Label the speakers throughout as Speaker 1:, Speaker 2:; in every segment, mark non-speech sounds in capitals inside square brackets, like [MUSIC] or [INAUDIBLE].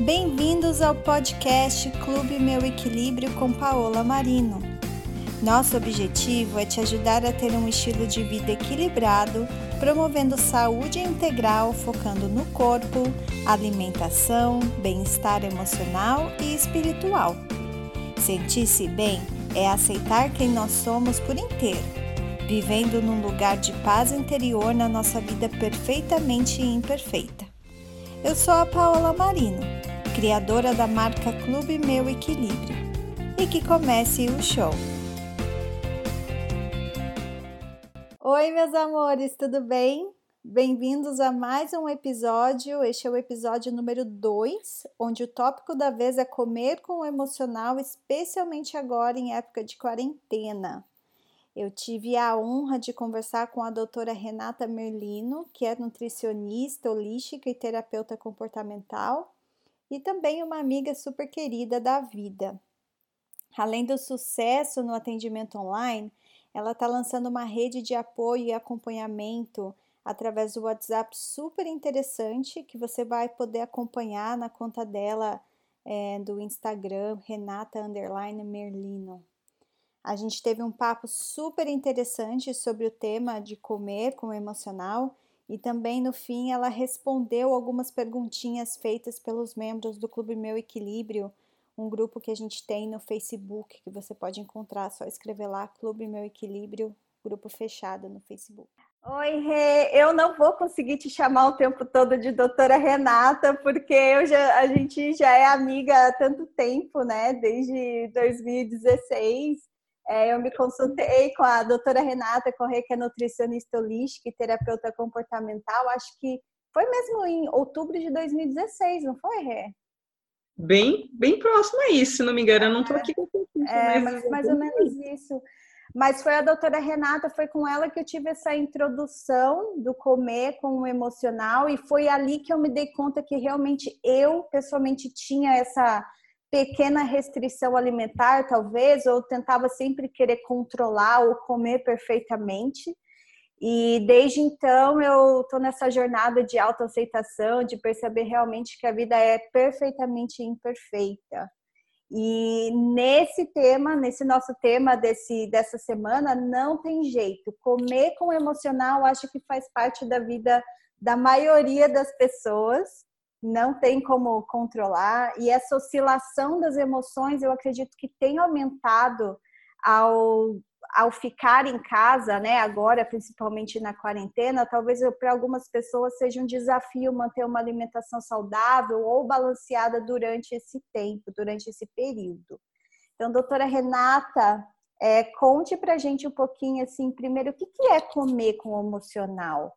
Speaker 1: Bem-vindos ao podcast Clube Meu Equilíbrio com Paola Marino. Nosso objetivo é te ajudar a ter um estilo de vida equilibrado, promovendo saúde integral, focando no corpo, alimentação, bem-estar emocional e espiritual. Sentir-se bem é aceitar quem nós somos por inteiro, vivendo num lugar de paz interior na nossa vida perfeitamente imperfeita. Eu sou a Paola Marino, criadora da marca Clube Meu Equilíbrio. E que comece o show! Oi, meus amores, tudo bem? Bem-vindos a mais um episódio. Este é o episódio número 2, onde o tópico da vez é comer com o emocional, especialmente agora em época de quarentena. Eu tive a honra de conversar com a doutora Renata Merlino, que é nutricionista holística e terapeuta comportamental, e também uma amiga super querida da vida. Além do sucesso no atendimento online, ela está lançando uma rede de apoio e acompanhamento através do WhatsApp super interessante que você vai poder acompanhar na conta dela é, do Instagram, Renata Merlino. A gente teve um papo super interessante sobre o tema de comer com o emocional e também no fim ela respondeu algumas perguntinhas feitas pelos membros do Clube Meu Equilíbrio, um grupo que a gente tem no Facebook que você pode encontrar, só escrever lá Clube Meu Equilíbrio, grupo fechado no Facebook. Oi, Rê. Eu não vou conseguir te chamar o tempo todo de doutora Renata, porque já, a gente já é amiga há tanto tempo, né? Desde 2016. É, eu me consultei com a doutora Renata Corrêa, que é nutricionista holística e terapeuta comportamental, acho que foi mesmo em outubro de 2016, não foi, Rê?
Speaker 2: Bem, bem próximo a isso, se não me engano, eu não estou aqui com o
Speaker 1: É, mas mais ou menos isso. Mas foi a doutora Renata, foi com ela que eu tive essa introdução do comer com o emocional, e foi ali que eu me dei conta que realmente eu, pessoalmente, tinha essa pequena restrição alimentar, talvez, ou tentava sempre querer controlar ou comer perfeitamente. E desde então eu estou nessa jornada de autoaceitação, de perceber realmente que a vida é perfeitamente imperfeita. E nesse tema, nesse nosso tema desse, dessa semana, não tem jeito. Comer com emocional acho que faz parte da vida da maioria das pessoas não tem como controlar e essa oscilação das emoções eu acredito que tem aumentado ao, ao ficar em casa, né? Agora, principalmente na quarentena, talvez para algumas pessoas seja um desafio manter uma alimentação saudável ou balanceada durante esse tempo, durante esse período. Então, doutora Renata, é, conte para gente um pouquinho assim, primeiro, o que, que é comer com o emocional?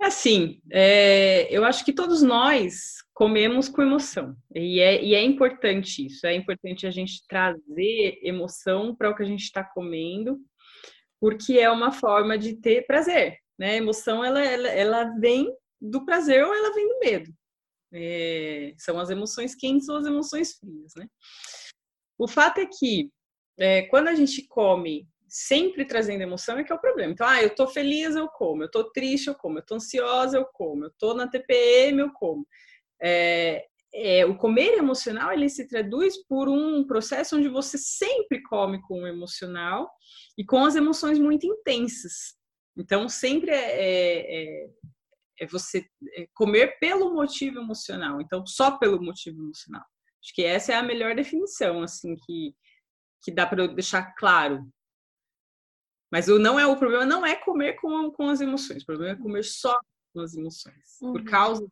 Speaker 2: Assim, é, eu acho que todos nós comemos com emoção. E é, e é importante isso. É importante a gente trazer emoção para o que a gente está comendo, porque é uma forma de ter prazer. Né? A emoção, ela, ela, ela vem do prazer ou ela vem do medo. É, são as emoções quentes ou as emoções frias, né? O fato é que é, quando a gente come sempre trazendo emoção é que é o problema. Então, ah, eu tô feliz, eu como. Eu tô triste, eu como. Eu tô ansiosa, eu como. Eu tô na TPM, eu como. É, é, o comer emocional ele se traduz por um processo onde você sempre come com o emocional e com as emoções muito intensas. Então, sempre é, é, é, é você é, comer pelo motivo emocional. Então, só pelo motivo emocional. Acho que essa é a melhor definição, assim, que, que dá para deixar claro mas o não é o problema não é comer com, com as emoções, o problema é comer só com as emoções, uhum. por causa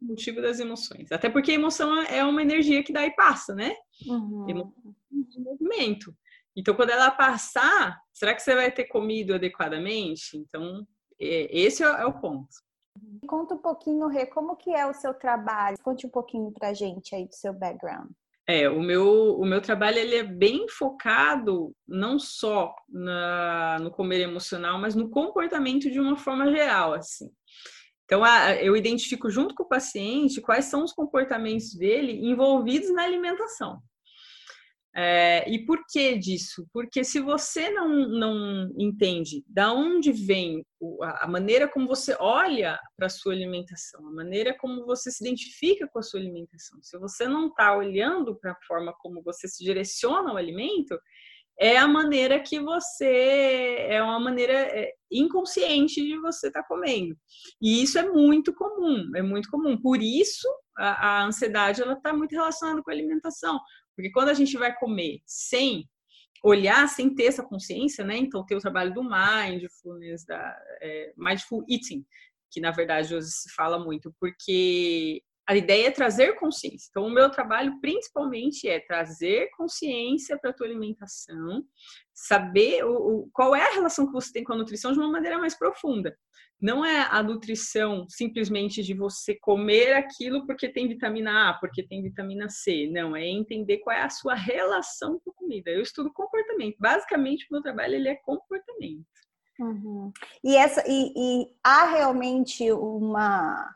Speaker 2: do motivo das emoções. Até porque a emoção é uma energia que dá e passa, né? Uhum. Emoção de movimento. Então, quando ela passar, será que você vai ter comido adequadamente? Então, é, esse é, o ponto.
Speaker 1: Conta um pouquinho, Rê, como que é o seu trabalho? Conte um pouquinho pra gente aí do seu background.
Speaker 2: É, o meu, o meu trabalho ele é bem focado não só na, no comer emocional, mas no comportamento de uma forma geral, assim. Então, a, eu identifico junto com o paciente quais são os comportamentos dele envolvidos na alimentação. É, e por que disso? Porque se você não, não entende da onde vem a maneira como você olha para a sua alimentação, a maneira como você se identifica com a sua alimentação, se você não está olhando para a forma como você se direciona ao alimento, é a maneira que você é uma maneira é, inconsciente de você estar tá comendo. E isso é muito comum, é muito comum. Por isso a, a ansiedade ela está muito relacionada com a alimentação, porque quando a gente vai comer sem olhar, sem ter essa consciência, né? Então tem o trabalho do mindfulness, da é, mindful eating, que na verdade hoje se fala muito, porque a ideia é trazer consciência. Então, o meu trabalho principalmente é trazer consciência para a tua alimentação, saber o, o, qual é a relação que você tem com a nutrição de uma maneira mais profunda. Não é a nutrição simplesmente de você comer aquilo porque tem vitamina A, porque tem vitamina C. Não, é entender qual é a sua relação com a comida. Eu estudo comportamento. Basicamente, o meu trabalho ele é comportamento.
Speaker 1: Uhum. E, essa, e, e há realmente uma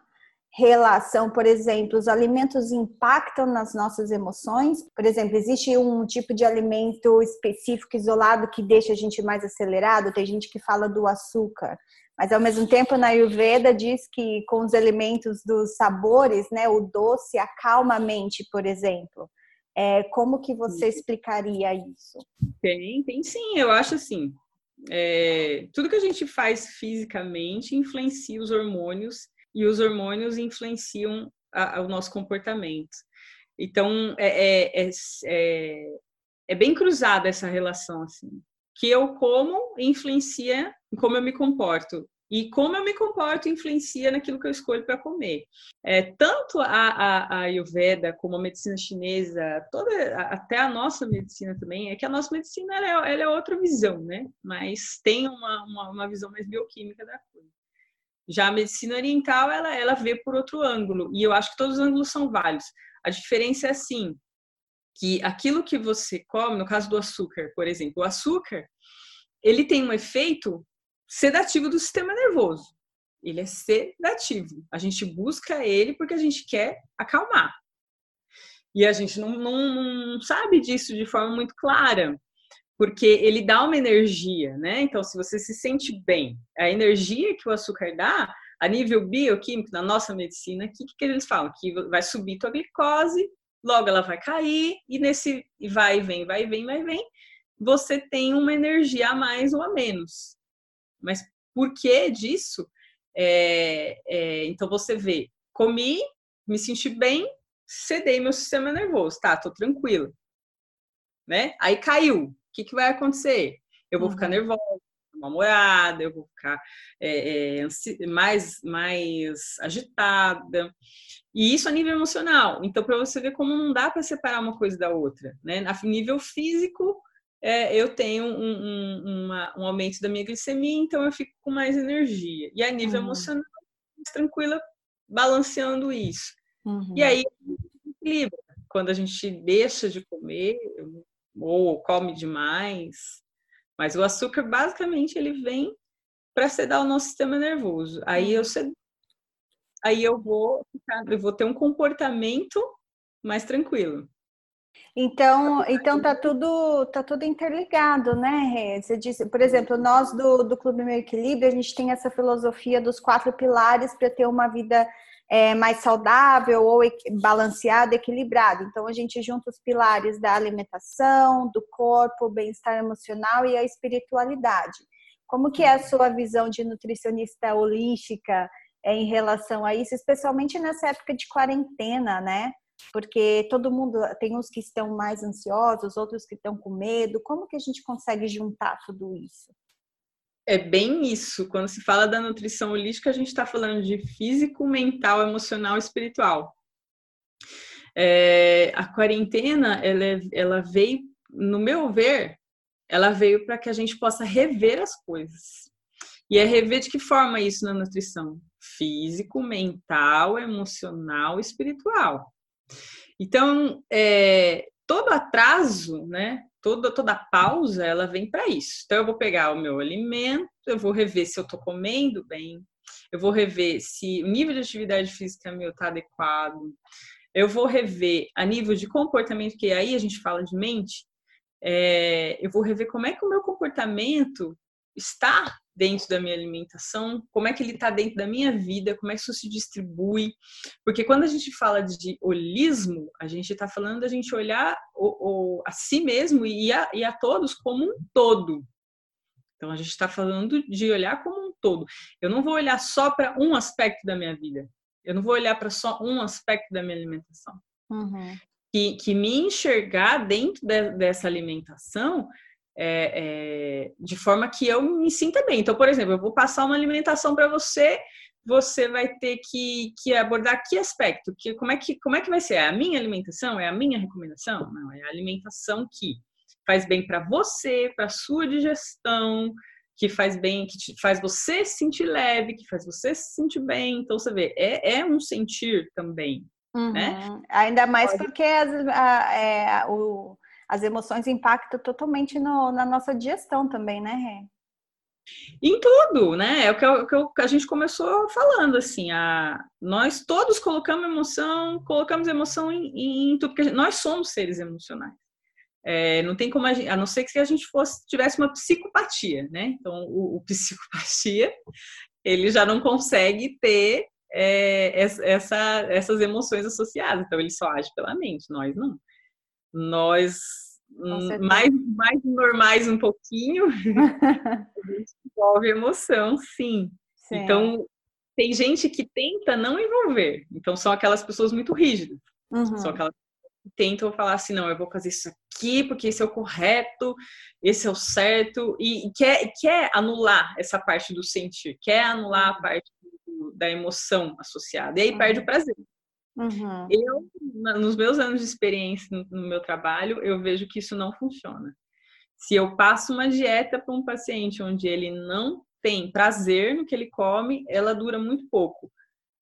Speaker 1: relação, por exemplo, os alimentos impactam nas nossas emoções? Por exemplo, existe um tipo de alimento específico, isolado, que deixa a gente mais acelerado? Tem gente que fala do açúcar. Mas ao mesmo tempo, na Ayurveda diz que com os elementos dos sabores, né, o doce acalma a mente, por exemplo. É, como que você explicaria isso?
Speaker 2: Tem, tem sim. Eu acho assim. É, tudo que a gente faz fisicamente influencia os hormônios e os hormônios influenciam a, a, o nosso comportamento. Então, é, é, é, é, é bem cruzada essa relação, assim. Que eu como influencia como eu me comporto. E como eu me comporto influencia naquilo que eu escolho para comer. É, tanto a, a, a, Ayurveda como a medicina chinesa, toda, até a nossa medicina também, é que a nossa medicina ela é, ela é outra visão, né? Mas tem uma, uma, uma visão mais bioquímica da coisa. Já a medicina oriental, ela, ela vê por outro ângulo, e eu acho que todos os ângulos são válidos. A diferença é assim, que aquilo que você come, no caso do açúcar, por exemplo, o açúcar, ele tem um efeito sedativo do sistema nervoso. Ele é sedativo. A gente busca ele porque a gente quer acalmar. E a gente não, não, não sabe disso de forma muito clara porque ele dá uma energia, né? Então, se você se sente bem, a energia que o açúcar dá, a nível bioquímico, na nossa medicina, o que, que eles falam? Que vai subir tua glicose, logo ela vai cair, e nesse vai e vem, vai e vem, vai e vem, você tem uma energia a mais ou a menos. Mas por que disso? É, é, então você vê, comi, me senti bem, cedei meu sistema nervoso, tá, tô tranquilo. Né? Aí caiu, que, que vai acontecer? Eu vou uhum. ficar nervosa, mal-humorada, eu vou ficar é, é, mais, mais agitada. E isso a nível emocional. Então, para você ver como não dá para separar uma coisa da outra. Né? A nível físico, é, eu tenho um, um, uma, um, aumento da minha glicemia, então eu fico com mais energia. E a nível uhum. emocional, mais tranquila, balanceando isso. Uhum. E aí, equilibra. Quando a gente deixa de comer, ou come demais. Mas o açúcar, basicamente, ele vem para sedar o nosso sistema nervoso. Aí eu cedo, aí eu vou ficar, eu vou ter um comportamento mais tranquilo.
Speaker 1: Então, então tá tudo tá tudo interligado, né, Rê? Você disse, por exemplo, nós do, do Clube Meio Equilíbrio, a gente tem essa filosofia dos quatro pilares para ter uma vida é, mais saudável ou balanceado, equilibrado. Então, a gente junta os pilares da alimentação, do corpo, bem-estar emocional e a espiritualidade. Como que é a sua visão de nutricionista holística é, em relação a isso, especialmente nessa época de quarentena, né? Porque todo mundo tem uns que estão mais ansiosos, outros que estão com medo. Como que a gente consegue juntar tudo isso?
Speaker 2: É bem isso. Quando se fala da nutrição holística, a gente está falando de físico, mental, emocional espiritual. É, a quarentena, ela, é, ela veio, no meu ver, ela veio para que a gente possa rever as coisas. E é rever de que forma isso na nutrição? Físico, mental, emocional espiritual. Então, é, todo atraso, né, toda, toda pausa, ela vem para isso. Então, eu vou pegar o meu alimento, eu vou rever se eu estou comendo bem, eu vou rever se o nível de atividade física meu está adequado, eu vou rever a nível de comportamento, que aí a gente fala de mente, é, eu vou rever como é que o meu comportamento está dentro da minha alimentação, como é que ele está dentro da minha vida, como é que isso se distribui. Porque quando a gente fala de holismo, a gente está falando da gente olhar o, o, a si mesmo e a, e a todos como um todo. Então a gente está falando de olhar como um todo. Eu não vou olhar só para um aspecto da minha vida. Eu não vou olhar para só um aspecto da minha alimentação. Uhum. Que, que me enxergar dentro de, dessa alimentação é, é, de forma que eu me sinta bem. Então, por exemplo, eu vou passar uma alimentação para você, você vai ter que, que abordar que aspecto, que, como, é que, como é que vai ser? É a minha alimentação? É a minha recomendação? Não, é a alimentação que faz bem para você, para sua digestão, que faz bem, que te, faz você se sentir leve, que faz você se sentir bem. Então, você vê, é, é um sentir também, né? uhum. né?
Speaker 1: Ainda mais Pode... porque as, a, é, o, as emoções impactam totalmente no, na nossa digestão também, né, Rê?
Speaker 2: Em tudo, né? É o que, que a gente começou falando, assim, a, nós todos colocamos emoção, colocamos emoção em, em tudo, porque nós somos seres emocionais. É, não tem como a, gente, a não ser que a gente fosse tivesse uma psicopatia, né? Então, o, o [LAUGHS] psicopatia ele já não consegue ter é, essa, essas emoções associadas, então ele só age pela mente, nós não. Nós mais, mais normais um pouquinho, [LAUGHS] a gente envolve emoção, sim. sim. Então, tem gente que tenta não envolver, então são aquelas pessoas muito rígidas, uhum. são aquelas tentam falar assim, não, eu vou fazer isso aqui porque esse é o correto, esse é o certo, e, e quer, quer anular essa parte do sentir, quer anular a parte do, da emoção associada, e aí uhum. perde o prazer. Uhum. Eu, nos meus anos de experiência no, meu trabalho, eu vejo que isso não funciona. Se eu passo uma dieta para um paciente onde ele não tem prazer no que ele come, ela dura muito pouco,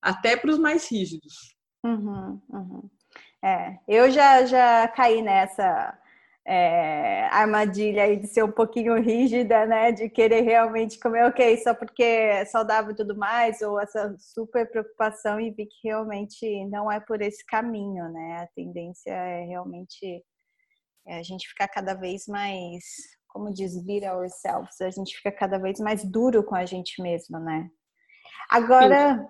Speaker 2: até para os mais rígidos.
Speaker 1: Uhum, uhum. É, eu já, já caí nessa é, armadilha aí de ser um pouquinho rígida, né? De querer realmente comer ok, só porque é saudável e tudo mais, ou essa super preocupação e vi que realmente não é por esse caminho, né? A tendência é realmente é a gente ficar cada vez mais, como diz, beat ourselves, a gente fica cada vez mais duro com a gente mesmo, né? Agora,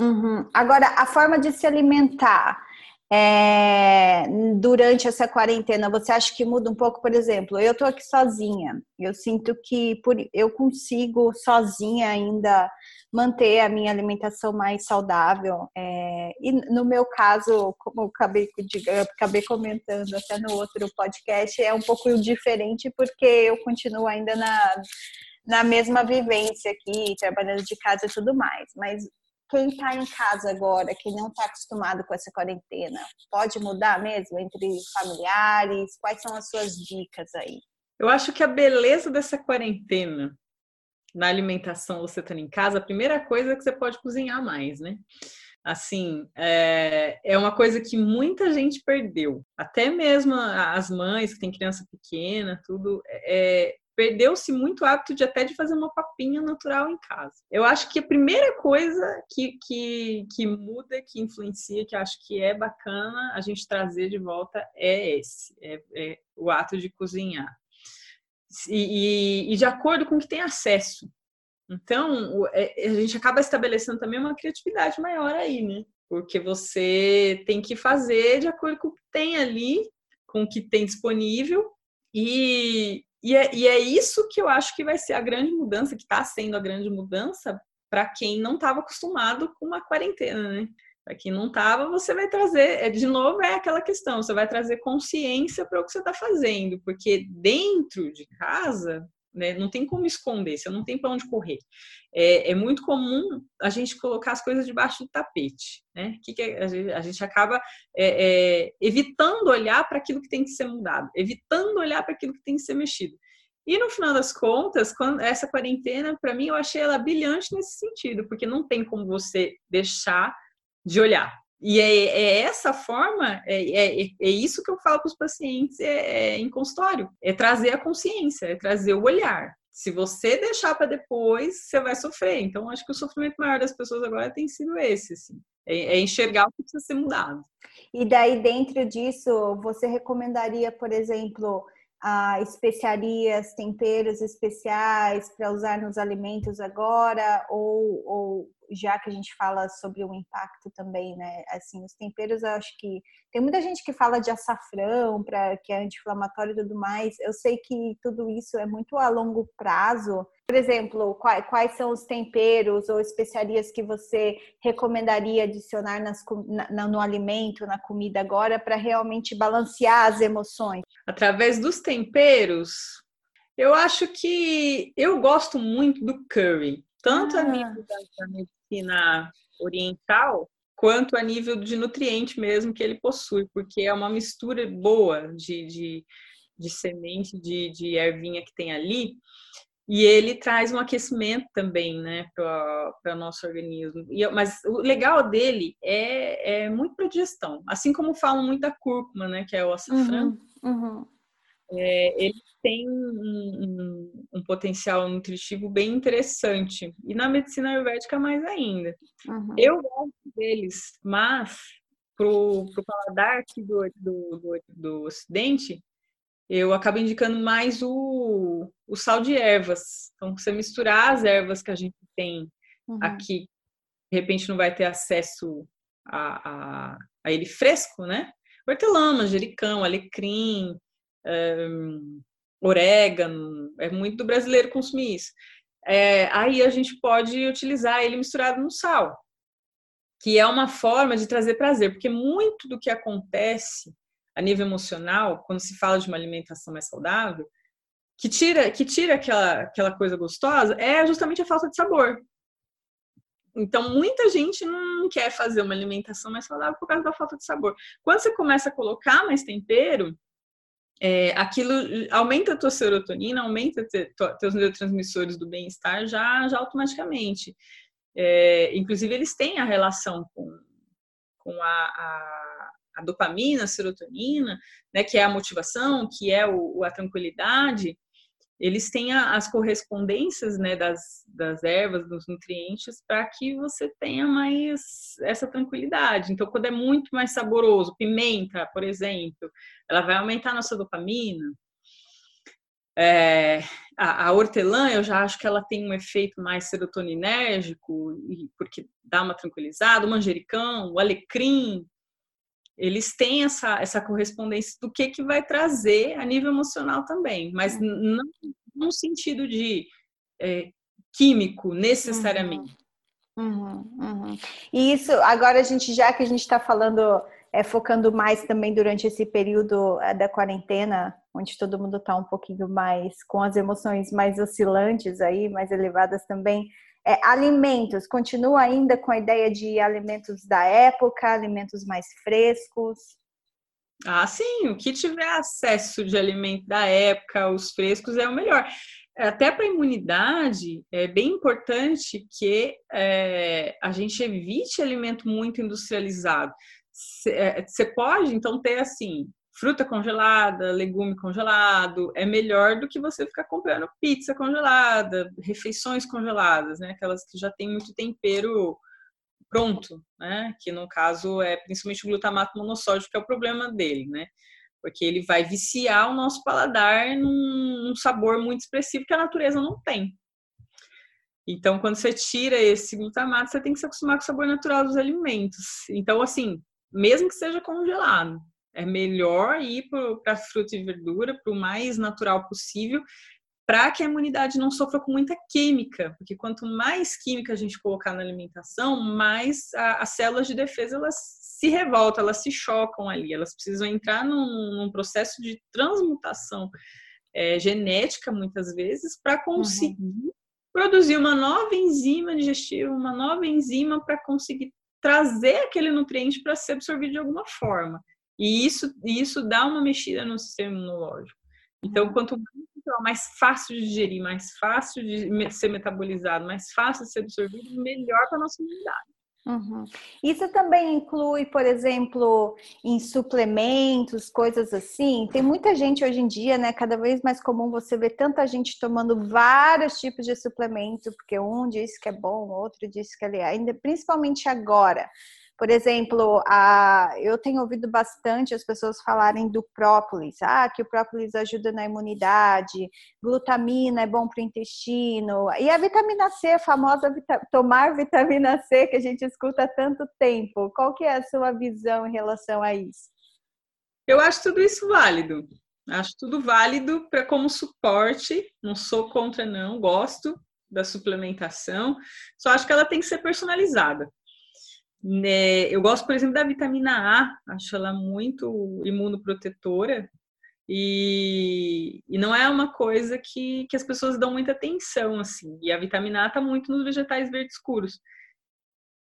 Speaker 1: uhum, agora a forma de se alimentar é, durante essa quarentena, você acha que muda um pouco? Por exemplo, eu estou aqui sozinha, eu sinto que por, eu consigo sozinha ainda manter a minha alimentação mais saudável. É, e no meu caso, como eu acabei, eu acabei comentando até no outro podcast, é um pouco diferente porque eu continuo ainda na, na mesma vivência aqui, trabalhando de casa e tudo mais. Mas quem está em casa agora, quem não está acostumado com essa quarentena, pode mudar mesmo entre familiares? Quais são as suas dicas aí?
Speaker 2: Eu acho que a beleza dessa quarentena na alimentação, você estando em casa, a primeira coisa é que você pode cozinhar mais, né? Assim, é, é uma coisa que muita gente perdeu. Até mesmo as mães que têm criança pequena, tudo, é, perdeu-se muito o hábito de até de fazer uma papinha natural em casa. Eu acho que a primeira coisa que, que, que muda, que influencia, que acho que é bacana a gente trazer de volta é esse, é, é o ato de cozinhar. E, e, e, de acordo com o que tem acesso. Então, é, a gente acaba estabelecendo também uma criatividade maior aí, né? Porque você tem que fazer de acordo com o que tem ali, com o que tem disponível, e, e é, e é isso que eu acho que vai ser a grande mudança, que está sendo a grande mudança para quem não estava acostumado com uma quarentena, né? Para quem não estava, você vai trazer, é, de novo, é aquela questão, você vai trazer consciência para o que você está fazendo, porque dentro de casa, né, não tem como esconder, você não tem para onde correr. É, é, muito comum a gente colocar as coisas debaixo do tapete, né? Que, que a, gente, a, gente, acaba é, é, evitando olhar para aquilo que tem que ser mudado, evitando olhar para aquilo que tem que ser mexido. E no final das contas, quando essa quarentena, para mim, eu achei ela brilhante nesse sentido, porque não tem como você deixar de olhar. E é, é essa forma, é, é, é, isso que eu falo para os pacientes é, é, em consultório, é trazer a consciência, é trazer o olhar. Se você deixar para depois, você vai sofrer. Então, acho que o sofrimento maior das pessoas agora tem sido esse, assim. é, é enxergar o que precisa ser mudado.
Speaker 1: E daí, dentro disso, você recomendaria, por exemplo, a especiarias, temperos especiais para usar nos alimentos agora, ou, ou já que a gente fala sobre o impacto também, né? Assim, os temperos, eu acho que tem muita gente que fala de açafrão para que é anti-inflamatório e tudo mais. Eu sei que tudo isso é muito a longo prazo. Por exemplo, quais, quais são os temperos ou especiarias que você recomendaria adicionar nas, na, no alimento, na comida agora, para realmente balancear as emoções?
Speaker 2: Através dos temperos, eu acho que eu gosto muito do curry, tanto ah. a nível da, da medicina oriental, quanto a nível de nutriente mesmo que ele possui, porque é uma mistura boa de, de, de semente de, de ervinha que tem ali, e ele traz um aquecimento também, né, para o nosso organismo. E, mas o legal dele é, é muito para digestão, assim como falam muito da cúrcuma, né, que é o açafrão. Uhum, uhum. É, ele tem um, um, um, potencial nutritivo bem interessante. E na medicina ayurvédica mais ainda. Uhum. Eu gosto deles, mas pro, pro paladar aqui do, do, do, do ocidente, eu acabo indicando mais o, o sal de ervas. Então, você misturar as ervas que a gente tem uhum. aqui, de repente não vai ter acesso a, a, a ele fresco, né? Hortelã, manjericão, alecrim, um, orégano, é muito do brasileiro consumir isso. É, aí a gente pode utilizar ele misturado no sal, que é uma forma de trazer prazer, porque muito do que acontece a nível emocional, quando se fala de uma alimentação mais saudável, que tira, que tira aquela, aquela coisa gostosa, é justamente a falta de sabor. Então, muita gente não quer fazer uma alimentação mais saudável por causa da falta de sabor. Quando você começa a colocar mais tempero, é, aquilo aumenta a tua serotonina, aumenta te, teus neurotransmissores do bem-estar já, já automaticamente. É, inclusive, eles têm a relação com, com a, a, a, dopamina, a serotonina, né, que é a motivação, que é o, a tranquilidade, eles têm as correspondências né, das, das ervas, dos nutrientes, para que você tenha mais essa tranquilidade. Então, quando é muito mais saboroso, pimenta, por exemplo, ela vai aumentar a nossa dopamina. É, a, a, hortelã, eu já acho que ela tem um efeito mais serotoninérgico, porque dá uma tranquilizada. O manjericão, o alecrim, eles têm essa, essa correspondência do que, que vai trazer a nível emocional também, mas não no sentido de é, químico necessariamente.
Speaker 1: Uhum, uhum, uhum. E isso, agora a gente, já que a gente está falando, é, focando mais também durante esse período é, da quarentena, onde todo mundo está um pouquinho mais com as emoções mais oscilantes aí, mais elevadas também, é, alimentos, continua ainda com a ideia de alimentos da época, alimentos mais frescos?
Speaker 2: Ah, sim, o que tiver acesso de alimento da época, os frescos, é o melhor. Até para a imunidade, é bem importante que é, a gente evite alimento muito industrializado. Você é, pode, então, ter assim, fruta congelada, legume congelado, é melhor do que você ficar comprando pizza congelada, refeições congeladas, né? Aquelas que já tem muito tempero pronto, né? Que no caso é principalmente o glutamato monossódico que é o problema dele, né? Porque ele vai viciar o nosso paladar num, num sabor muito expressivo que a natureza não tem. Então, quando você tira esse glutamato, você tem que se acostumar com o sabor natural dos alimentos. Então, assim, mesmo que seja congelado, é melhor ir para fruta e verdura, para o mais natural possível, para que a imunidade não sofra com muita química, porque quanto mais química a gente colocar na alimentação, mais a, as células de defesa elas se revoltam, elas se chocam ali, elas precisam entrar num, num processo de transmutação é, genética muitas vezes para conseguir uhum. produzir uma nova enzima digestiva, uma nova enzima para conseguir trazer aquele nutriente para ser absorvido de alguma forma. E isso, isso dá uma mexida no sistema imunológico. Então, uhum. quanto mais fácil de digerir, mais fácil de ser metabolizado, mais fácil de ser absorvido, melhor para a nossa imunidade.
Speaker 1: Uhum. Isso também inclui, por exemplo, em suplementos, coisas assim. Tem muita gente hoje em dia, né? Cada vez mais comum você ver tanta gente tomando vários tipos de suplemento, porque um diz que é bom, outro diz que é ainda, principalmente agora Por exemplo, a, eu tenho ouvido bastante as pessoas falarem do própolis, ah, que o própolis ajuda na imunidade, glutamina é bom para o intestino, e a vitamina C, a famosa tomar vitamina C que a gente escuta há tanto tempo. Qual que é a sua visão em relação a isso?
Speaker 2: Eu acho tudo isso válido. Acho tudo válido para como suporte. Não sou contra, não. Gosto da suplementação. Só acho que ela tem que ser personalizada. Né? Eu gosto, por exemplo, da vitamina A. Acho ela muito imunoprotetora. E, e não é uma coisa que, que as pessoas dão muita atenção, assim. E a vitamina A está muito nos vegetais verdes escuros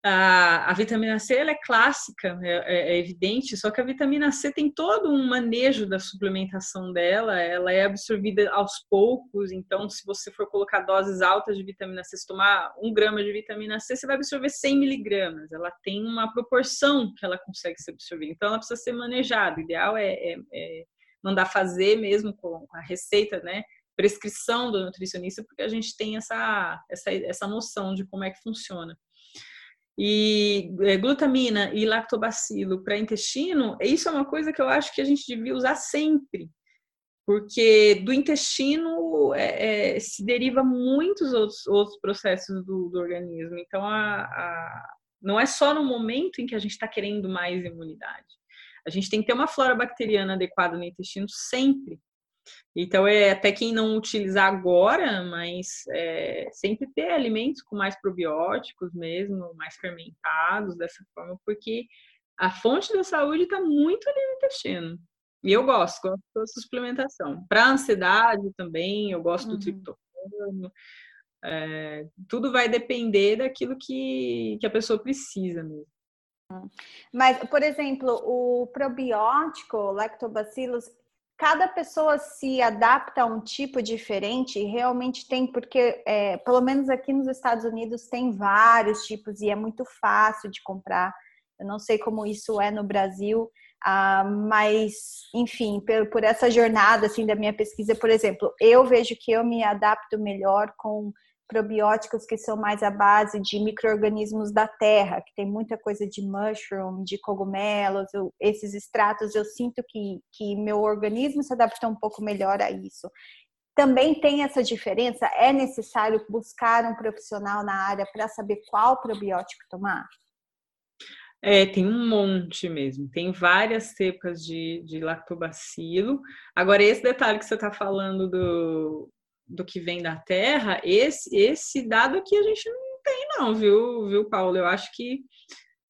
Speaker 2: a, a vitamina C ela é clássica, é, é, é, evidente, só que a vitamina C tem todo um manejo da suplementação dela, ela é absorvida aos poucos, então se você for colocar doses altas de vitamina C, se tomar um grama de vitamina C, você vai absorver 100 miligramas, ela tem uma proporção que ela consegue ser absorvida, então ela precisa ser manejada, o ideal é, é, é mandar fazer mesmo com a receita, né, prescrição do nutricionista, porque a gente tem essa, essa, essa noção de como é que funciona e é, glutamina e lactobacilo para intestino, isso é uma coisa que eu acho que a gente devia usar sempre, porque do intestino é, é, se deriva muitos outros, outros processos do, do organismo. Então, a, a, não é só no momento em que a gente está querendo mais imunidade. A gente tem que ter uma flora bacteriana adequada no intestino sempre. Então, é até quem não utilizar agora, mas é, sempre ter alimentos com mais probióticos mesmo, mais fermentados dessa forma, porque a fonte da saúde está muito ali no intestino. E eu gosto, gosto da suplementação. Para ansiedade também, eu gosto uhum. do triptofano. É, tudo vai depender daquilo que, que a pessoa precisa mesmo.
Speaker 1: Mas, por exemplo, o probiótico, lactobacillus, cada pessoa se adapta a um tipo diferente e realmente tem, porque é, pelo menos aqui nos Estados Unidos tem vários tipos e é muito fácil de comprar. Eu não sei como isso é no Brasil, ah, mas enfim, por, por essa jornada assim da minha pesquisa, por exemplo, eu vejo que eu me adapto melhor com probióticos que são mais à base de micro-organismos da terra, que tem muita coisa de mushroom, de cogumelos, eu, esses extratos, eu sinto que, que meu organismo se adaptou um pouco melhor a isso. Também tem essa diferença? É necessário buscar um profissional na área para saber qual probiótico tomar?
Speaker 2: É, tem um monte mesmo. Tem várias cepas de, de lactobacilo. Agora, esse detalhe que você está falando do, do que vem da terra, esse, esse dado aqui a gente não tem, não, viu, viu, Paulo? Eu acho que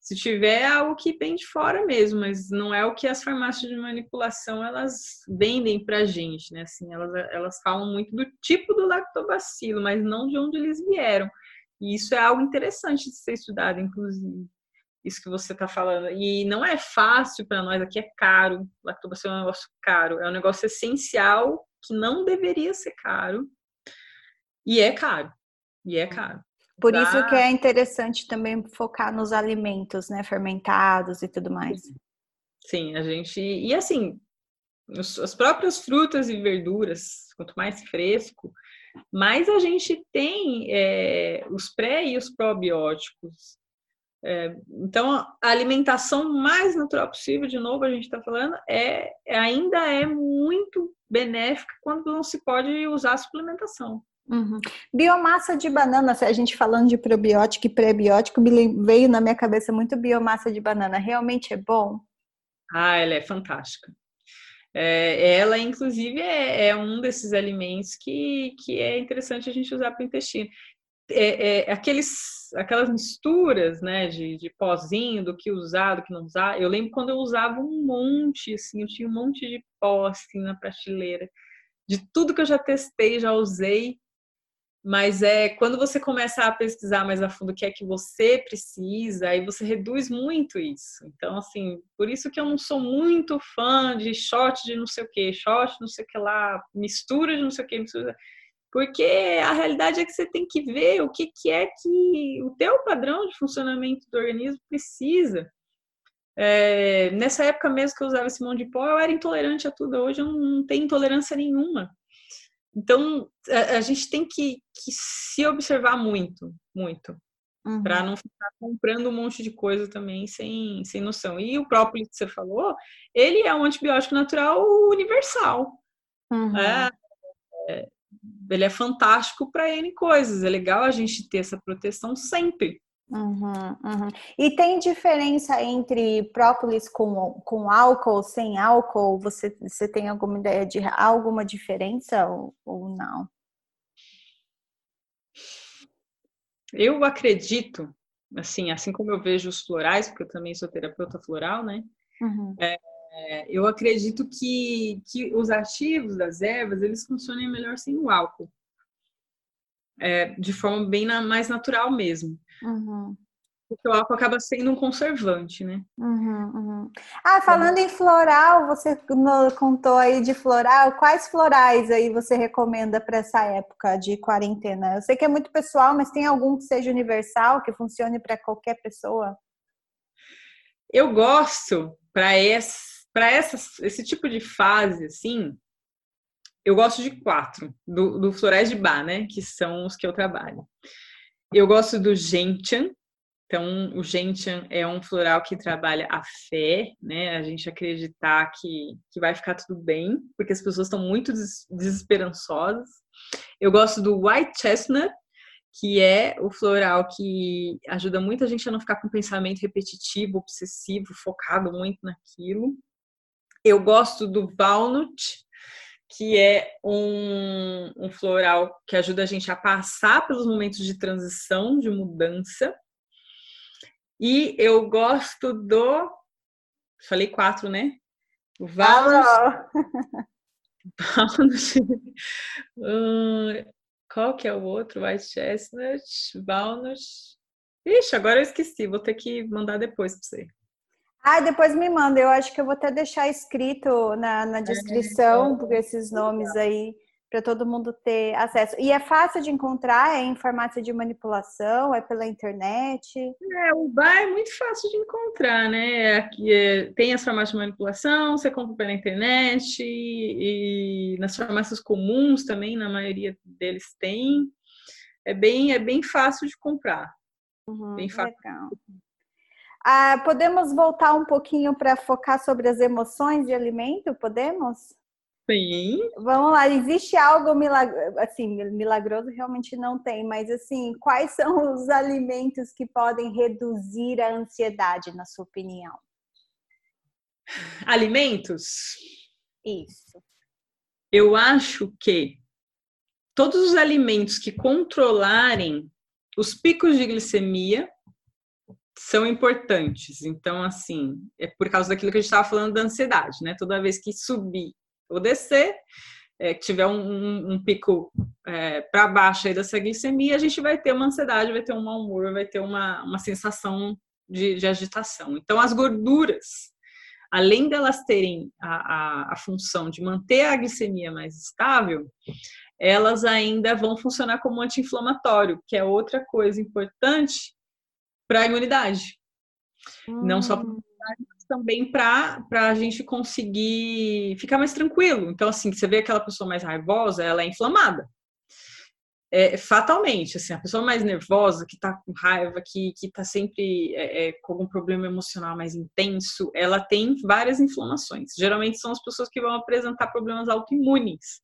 Speaker 2: se tiver algo que vem de fora mesmo, mas não é o que as farmácias de manipulação elas vendem pra gente, né? Assim, elas, elas falam muito do tipo do lactobacilo, mas não de onde eles vieram. E isso é algo interessante de ser estudado, inclusive. Isso que você está falando. E não é fácil para nós, aqui é caro. Lactobacilo é um negócio caro, é um negócio essencial que não deveria ser caro e é caro. E é caro.
Speaker 1: Por isso que é interessante também focar nos alimentos, né, fermentados e tudo mais.
Speaker 2: Sim, a gente e assim, as próprias frutas e verduras, quanto mais fresco, mais a gente tem é, os pré e os probióticos. É, então, a alimentação mais natural possível, de novo, a gente está falando, é, ainda é muito benéfica quando não se pode usar suplementação.
Speaker 1: Uhum. Biomassa de banana, se a gente falando de probiótico e prebiótico, me veio na minha cabeça muito biomassa de banana. Realmente é bom?
Speaker 2: Ah, ela é fantástica. É, ela, inclusive, é, é, um desses alimentos que, que é interessante a gente usar para o intestino é, é, aqueles, aquelas misturas, né, de, de pozinho, do que usar, do que não usar. Eu lembro quando eu usava um monte, assim, eu tinha um monte de pó, assim, na prateleira. De tudo que eu já testei, já usei. Mas é quando você começa a pesquisar mais a fundo o que é que você precisa, aí você reduz muito isso. Então, assim, por isso que eu não sou muito fã de shot de não sei o que, shot não sei o que lá, mistura de não sei o que, mistura porque a realidade é que você tem que ver o que, que é que o teu padrão de funcionamento do organismo precisa. É, nessa época mesmo que eu usava esse monte de pó, eu era intolerante a tudo. Hoje eu não tenho intolerância nenhuma. Então, a, a gente tem que, que, se observar muito, muito. Uhum. Para não ficar comprando um monte de coisa também sem, sem noção. E o próprio que você falou, ele é um antibiótico natural universal. Uhum. É, é, ele é fantástico para N coisas. É legal a gente ter essa proteção sempre.
Speaker 1: Uhum, uhum. E tem diferença entre própolis com, com álcool, sem álcool? Você, você tem alguma ideia de alguma diferença ou, ou não?
Speaker 2: Eu acredito, assim, assim como eu vejo os florais, porque eu também sou terapeuta floral, né? Uhum. É, eu acredito que, que os ativos das ervas, eles funcionem melhor sem o álcool. É, de forma bem na, mais natural mesmo. Uhum. Porque o álcool acaba sendo um conservante, né?
Speaker 1: Uhum, uhum. Ah, falando em floral, você contou aí de floral. Quais florais aí você recomenda para essa época de quarentena? Eu sei que é muito pessoal, mas tem algum que seja universal, que funcione para qualquer pessoa?
Speaker 2: Eu gosto para esse, esse tipo de fase, assim, eu gosto de quatro, do, do de bar, né? Que são os que eu trabalho. Eu gosto do gentian, então, o Gentian é um floral que trabalha a fé, né? A gente acreditar que, que vai ficar tudo bem, porque as pessoas estão muito desesperançosas. Eu gosto do White Chestnut, que é o floral que ajuda muito a gente a não ficar com pensamento repetitivo, obsessivo, focado muito naquilo. Eu gosto do Walnut, que é um, um floral que ajuda a gente a passar pelos momentos de transição, de mudança. E eu gosto do. Falei quatro, né? O. Valnos. [LAUGHS] uh, qual que é o outro? White Chestnut, Valnus. Ixi, agora eu esqueci. Vou ter que mandar depois para você.
Speaker 1: Ah, depois me manda. Eu acho que eu vou até deixar escrito na, na é, descrição, é, porque esses nomes aí para todo mundo ter acesso. E é fácil de encontrar? É em farmácia de manipulação? É pela internet?
Speaker 2: É, o bar é muito fácil de encontrar, né? Aqui é, tem as farmácias de manipulação, você compra pela internet e, e nas farmácias comuns também, na maioria deles tem. É bem, é bem fácil de comprar.
Speaker 1: Uhum, bem fácil. Legal. Ah, podemos voltar um pouquinho para focar sobre as emoções de alimento? Podemos?
Speaker 2: Sim.
Speaker 1: Vamos lá, existe algo milagroso, assim, milagroso realmente não tem, mas assim, quais [LAUGHS] são os alimentos que podem reduzir a ansiedade, na sua opinião?
Speaker 2: Alimentos?
Speaker 1: Isso.
Speaker 2: Eu acho que todos os alimentos que controlarem os picos de glicemia são importantes. Então, assim, é por causa daquilo que a gente estava falando da ansiedade, né? Toda vez que subir ou descer, é, tiver um, um, um pico é, para baixo aí dessa glicemia, a gente vai ter uma ansiedade, vai ter um mau humor, vai ter uma, uma sensação de, de agitação. Então, as gorduras, além delas terem a, a, a função de manter a glicemia mais estável, elas ainda vão funcionar como anti-inflamatório, que é outra coisa importante para a imunidade. Hum. Não só para hum também para a gente conseguir ficar mais tranquilo. Então, assim, você vê aquela pessoa mais raivosa, ela é inflamada. É, fatalmente, assim, a pessoa mais nervosa, que tá com raiva, que, que tá sempre é, é, com algum problema emocional mais intenso, ela tem várias inflamações. Geralmente são as pessoas que vão apresentar problemas autoimunes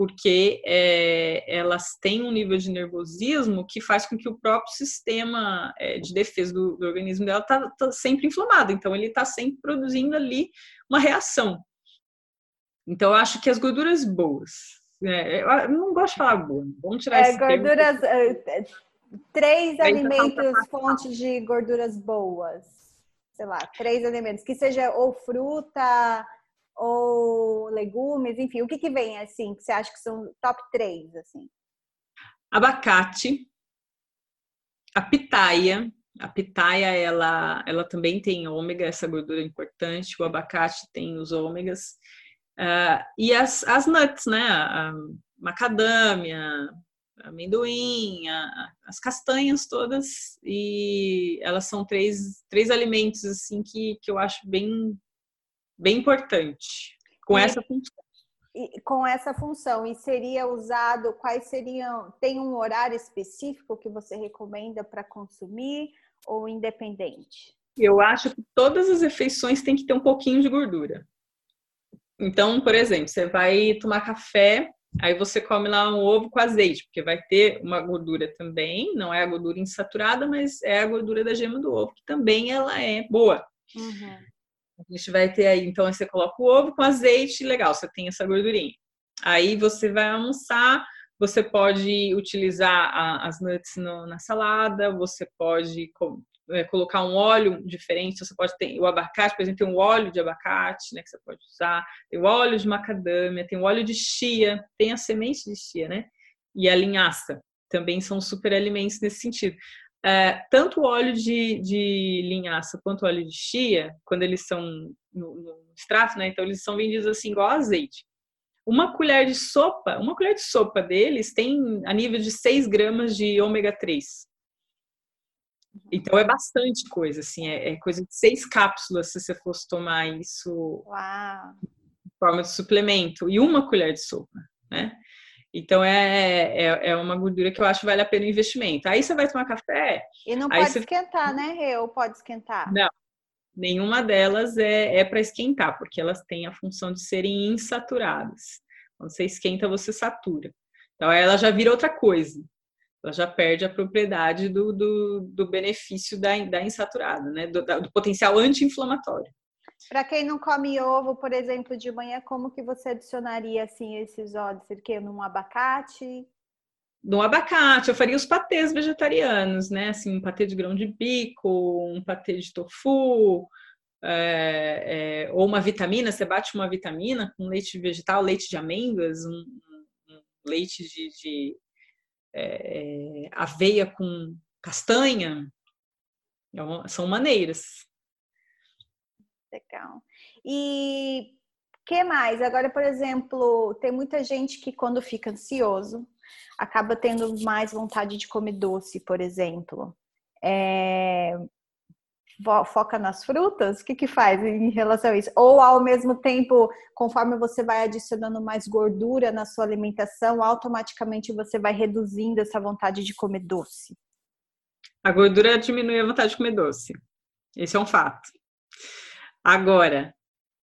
Speaker 2: porque é, elas têm um nível de nervosismo que faz com que o próprio sistema é, de defesa do, do organismo dela está tá sempre inflamado, então ele está sempre produzindo ali uma reação. Então eu acho que as gorduras boas, é, eu não gosto de falar boa, vamos tirar
Speaker 1: é, esse gorduras, termo. É, três alimentos fontes de gorduras boas, sei lá, três alimentos que seja ou fruta ou legumes, enfim, o que, que vem assim, que você acha que são top 3, assim?
Speaker 2: Abacate, a pitaia, a pitaia, ela, ela também tem ômega, essa gordura é importante, o abacate tem os ômegas, uh, e as, as nuts, né, a, macadâmia, amendoim, a, as castanhas todas, e elas são três, três alimentos, assim, que, que eu acho bem bem importante com e, essa função.
Speaker 1: E, com essa função e seria usado quais seriam tem um horário específico que você recomenda para consumir ou independente?
Speaker 2: Eu acho que todas as refeições têm que ter um pouquinho de gordura. Então, por exemplo, você vai tomar café, aí você come lá um ovo com azeite, porque vai ter uma gordura também, não é a gordura insaturada, mas é a gordura da gema do ovo, que também ela é boa. Uhum. A gente vai ter aí, então você coloca o ovo com azeite, legal, você tem essa gordurinha. Aí você vai almoçar, você pode utilizar a, as nuts no, na salada, você pode é, colocar um óleo diferente, você pode ter o abacate, por exemplo, tem um óleo de abacate, né, que você pode usar, tem o óleo de macadâmia, tem o óleo de chia, tem a semente de chia, né, e a linhaça, também são super alimentos nesse sentido. É, tanto o óleo de, de, linhaça quanto o óleo de chia, quando eles são no, no, extrato, né? Então eles são vendidos assim igual azeite. Uma colher de sopa, uma colher de sopa deles tem a nível de 6 gramas de ômega 3. Então é bastante coisa, assim, é, é coisa de seis cápsulas se você fosse tomar isso
Speaker 1: Uau.
Speaker 2: em forma de suplemento, e uma colher de sopa, né? Então é, é, é, uma gordura que eu acho que vale a pena o investimento. Aí você vai tomar café.
Speaker 1: E não pode você... esquentar, né? Ou pode esquentar?
Speaker 2: Não. Nenhuma delas é, é para esquentar, porque elas têm a função de serem insaturadas. Quando você esquenta, você satura. Então ela já vira outra coisa. Ela já perde a propriedade do, do, do benefício da, da insaturada, né? do, do potencial anti-inflamatório.
Speaker 1: Para quem não come ovo, por exemplo, de manhã, como que você adicionaria assim esses óleos? Seria num abacate?
Speaker 2: No abacate, eu faria os patês vegetarianos, né? Assim, um patê de grão de bico, um patê de tofu, é, é, ou uma vitamina, você bate uma vitamina com leite vegetal, leite de amêndoas, um, um leite de, de é, é aveia com castanha. É são maneiras.
Speaker 1: Legal. E que mais? Agora, por exemplo, tem muita gente que quando fica ansioso acaba tendo mais vontade de comer doce, por exemplo. É... Foca nas frutas? O que, que faz em relação a isso? Ou ao mesmo tempo, conforme você vai adicionando mais gordura na sua alimentação, automaticamente você vai reduzindo essa vontade de comer doce?
Speaker 2: A gordura diminui a vontade de comer doce. Esse é um fato. Agora,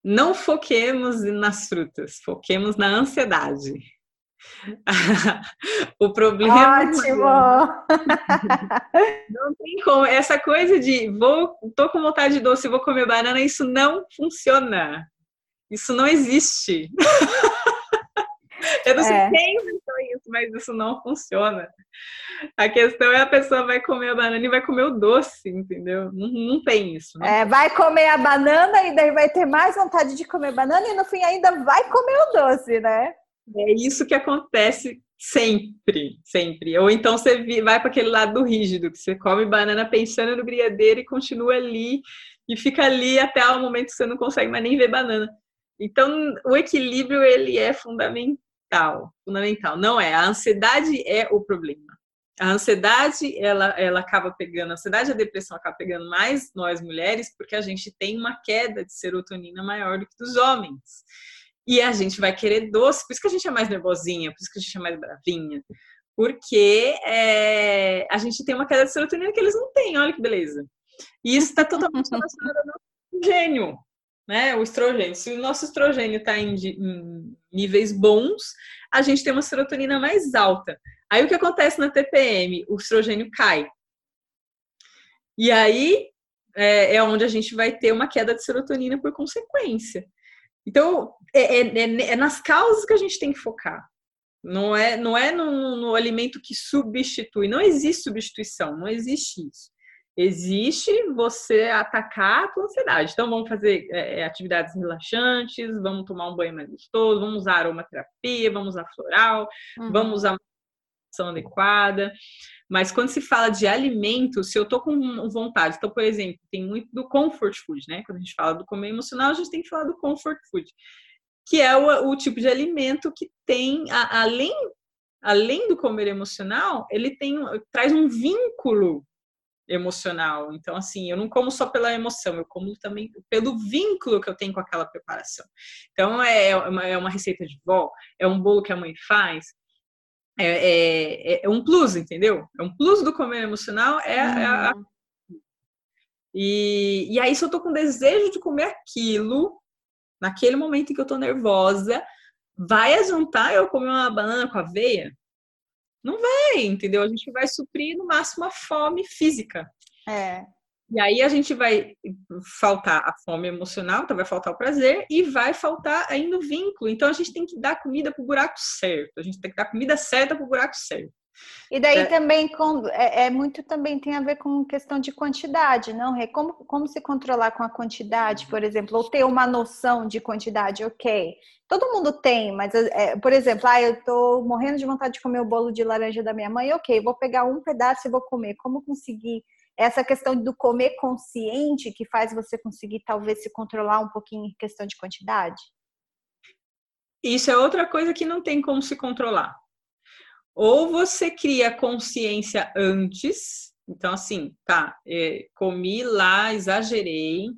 Speaker 2: não foquemos nas frutas, foquemos na ansiedade. [LAUGHS] o problema
Speaker 1: Ótimo.
Speaker 2: não tem como essa coisa de vou tô com vontade de doce vou comer banana isso não funciona isso não existe [LAUGHS] eu não sei é. quem inventou isso mas isso não funciona a questão é a pessoa vai comer a banana e vai comer o doce, entendeu? Não, não tem isso. Não.
Speaker 1: É, vai comer a banana e daí vai ter mais vontade de comer banana e no fim ainda vai comer o doce, né?
Speaker 2: É isso que acontece sempre, sempre. Ou então você vai para aquele lado do rígido, que você come banana pensando no brigadeiro e continua ali e fica ali até o momento que você não consegue mais nem ver banana. Então, o equilíbrio ele é fundamental, fundamental. Não é, a ansiedade é o problema a ansiedade, ela, ela acaba pegando, a ansiedade e a depressão acaba pegando mais nós mulheres, porque a gente tem uma queda de serotonina maior do que dos homens. E a gente vai querer doce, por isso que a gente é mais nervosinha, por isso que a gente é mais bravinha. Porque é, a gente tem uma queda de serotonina que eles não têm, olha que beleza. E isso está totalmente [LAUGHS] relacionado ao nosso estrogênio, né? O estrogênio. Se o nosso estrogênio está em, em níveis bons, a gente tem uma serotonina mais alta. Aí o que acontece na TPM? O estrogênio cai. E aí é, é onde a gente vai ter uma queda de serotonina por consequência. Então, é, é, é, é nas causas que a gente tem que focar. Não é, não é no, no, alimento que substitui. Não existe substituição, não existe isso. Existe você atacar a tua ansiedade. Então, vamos fazer é, é, atividades relaxantes, vamos tomar um banho mais gostoso, vamos usar aromaterapia, vamos usar floral, uhum. vamos usar adequada. Mas quando se fala de alimento, se eu tô com vontade, então, por exemplo, tem muito do comfort food, né? Quando a gente fala do comer emocional, a gente tem que falar do comfort food, que é o, o tipo de alimento que tem, a, além, além do comer emocional, ele tem traz um vínculo emocional. Então, assim, eu não como só pela emoção, eu como também pelo vínculo que eu tenho com aquela preparação. Então, é uma, é uma receita de vó, é um bolo que a mãe faz, é, é, é, um plus, entendeu? É um plus do comer emocional, é, é a... E, e aí, se eu tô com desejo de comer aquilo, naquele momento em que eu tô nervosa, vai adiantar eu comer uma banana com aveia? Não vai, entendeu? A gente vai suprir no máximo a fome física.
Speaker 1: É.
Speaker 2: E aí a gente vai faltar a fome emocional, então vai faltar o prazer e vai faltar ainda o vínculo. Então a gente tem que dar comida para o buraco certo. A gente tem que dar comida certa para o buraco certo.
Speaker 1: E daí é. também com, é, é, muito também tem a ver com questão de quantidade, não? É como, como se controlar com a quantidade, por exemplo, ou ter uma noção de quantidade, ok. Todo mundo tem, mas, é, por exemplo, ah, eu tô morrendo de vontade de comer o bolo de laranja da minha mãe, ok, vou pegar um pedaço e vou comer. Como conseguir essa questão do comer consciente que faz você conseguir talvez se controlar um pouquinho em questão de quantidade?
Speaker 2: Isso é outra coisa que não tem como se controlar. Ou você cria consciência antes, então assim, tá, é, comi lá, exagerei,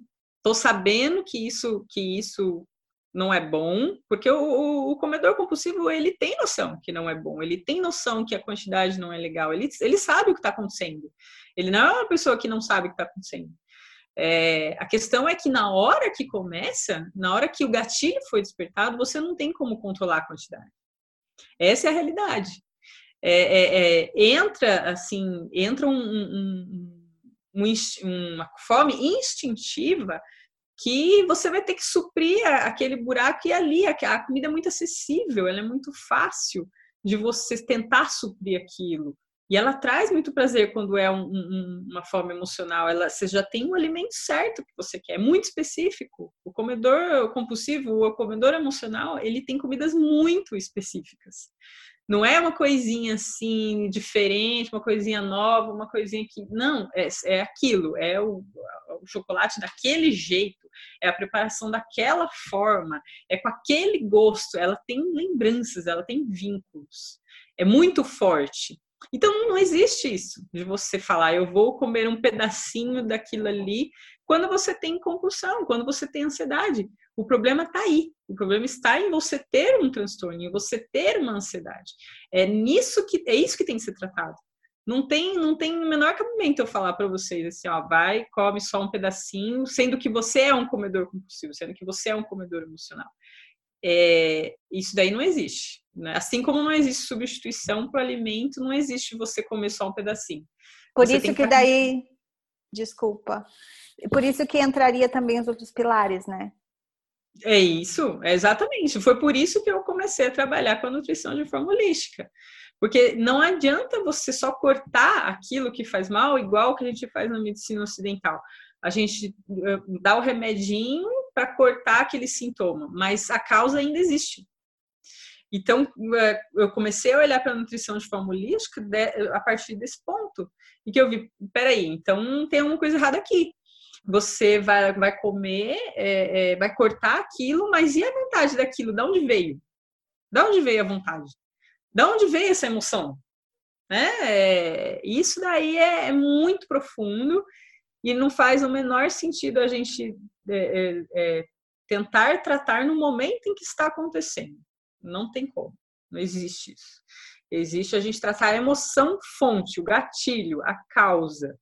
Speaker 2: tô sabendo que isso que isso não é bom, porque o, o, comedor compulsivo ele tem noção que não é bom, ele tem noção que a quantidade não é legal, ele, ele sabe o que está acontecendo. Ele não é uma pessoa que não sabe o que está acontecendo. É, a questão é que na hora que começa, na hora que o gatilho foi despertado, você não tem como controlar a quantidade. Essa é a realidade. É, é, é entra assim, entra um, um, um, uma fome instintiva que você vai ter que suprir aquele buraco e ali a comida é muito acessível, ela é muito fácil de você tentar suprir aquilo. E ela traz muito prazer quando é um, um, uma fome emocional. Ela, você já tem um alimento certo que você quer, muito específico. O comedor compulsivo, o comedor emocional, ele tem comidas muito específicas. Não é uma coisinha assim diferente, uma coisinha nova, uma coisinha que. Não, é, é aquilo, é o, o chocolate daquele jeito, é a preparação daquela forma, é com aquele gosto. Ela tem lembranças, ela tem vínculos. É muito forte. Então não existe isso de você falar, eu vou comer um pedacinho daquilo ali quando você tem compulsão, quando você tem ansiedade. O problema está aí. O problema está em você ter um transtorno, em você ter uma ansiedade. É nisso que é isso que tem que ser tratado. Não tem, não tem o menor cabimento eu falar para vocês assim, ó, vai, come só um pedacinho, sendo que você é um comedor compulsivo, sendo que você é um comedor emocional. É, isso daí não existe. Né? Assim como não existe substituição para o alimento, não existe você comer só um pedacinho.
Speaker 1: Por você isso que, que daí, desculpa, por isso que entraria também os outros pilares, né?
Speaker 2: É isso, é exatamente. Foi por isso que eu comecei a trabalhar com a nutrição de forma holística. Porque não adianta você só cortar aquilo que faz mal, igual que a gente faz na medicina ocidental. A gente eh, dá o remedinho para cortar aquele sintoma, mas a causa ainda existe. Então, eh, eu comecei a olhar para a nutrição de forma holística a partir desse ponto. E que eu vi, peraí, então tem uma coisa errada aqui você vai, vai comer, é, é, vai cortar aquilo, mas e a vontade daquilo? De onde veio? De onde veio a vontade? De onde veio essa emoção? Né? É, isso daí é, é, muito profundo e não faz o menor sentido a gente é, é, tentar tratar no momento em que está acontecendo. Não tem como, não existe isso. Existe a gente tratar a emoção fonte, o gatilho, a causa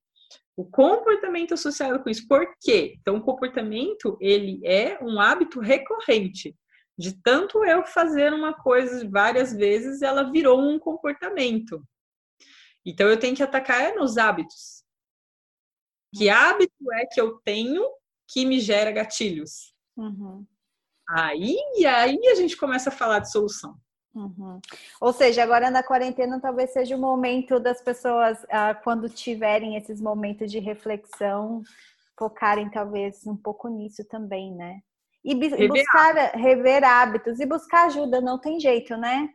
Speaker 2: o comportamento associado com isso. Por quê? Então, o comportamento, ele é um hábito recorrente. De tanto eu fazer uma coisa várias vezes, ela virou um comportamento. Então, eu tenho que atacar nos hábitos. Que hábito é que eu tenho que me gera gatilhos?
Speaker 1: Uhum.
Speaker 2: Aí, aí a gente começa a falar de solução.
Speaker 1: Uhum. Ou seja, agora na quarentena talvez seja o momento das pessoas, ah, quando tiverem esses momentos de reflexão, focarem talvez um pouco nisso também, né? E rever buscar hábitos. rever hábitos e buscar ajuda, não tem jeito, né?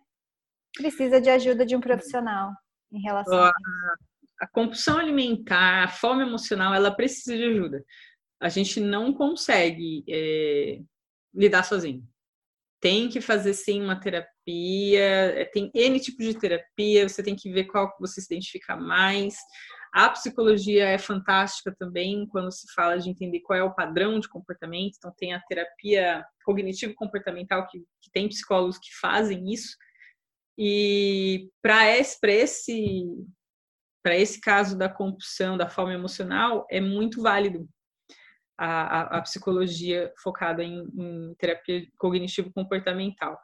Speaker 1: Precisa de ajuda de um profissional em relação a, a
Speaker 2: a compulsão alimentar, a fome emocional, ela precisa de ajuda. A gente não consegue é, lidar sozinho tem que fazer sim uma terapia, é, tem N tipos de terapia, você tem que ver qual você se identifica mais. A psicologia é fantástica também quando se fala de entender qual é o padrão de comportamento. Então, tem a terapia cognitivo-comportamental, que, que tem psicólogos que fazem isso. E para esse, esse, esse caso da compulsão, da fome emocional, é muito válido a, a, a psicologia focada em, em terapia cognitivo-comportamental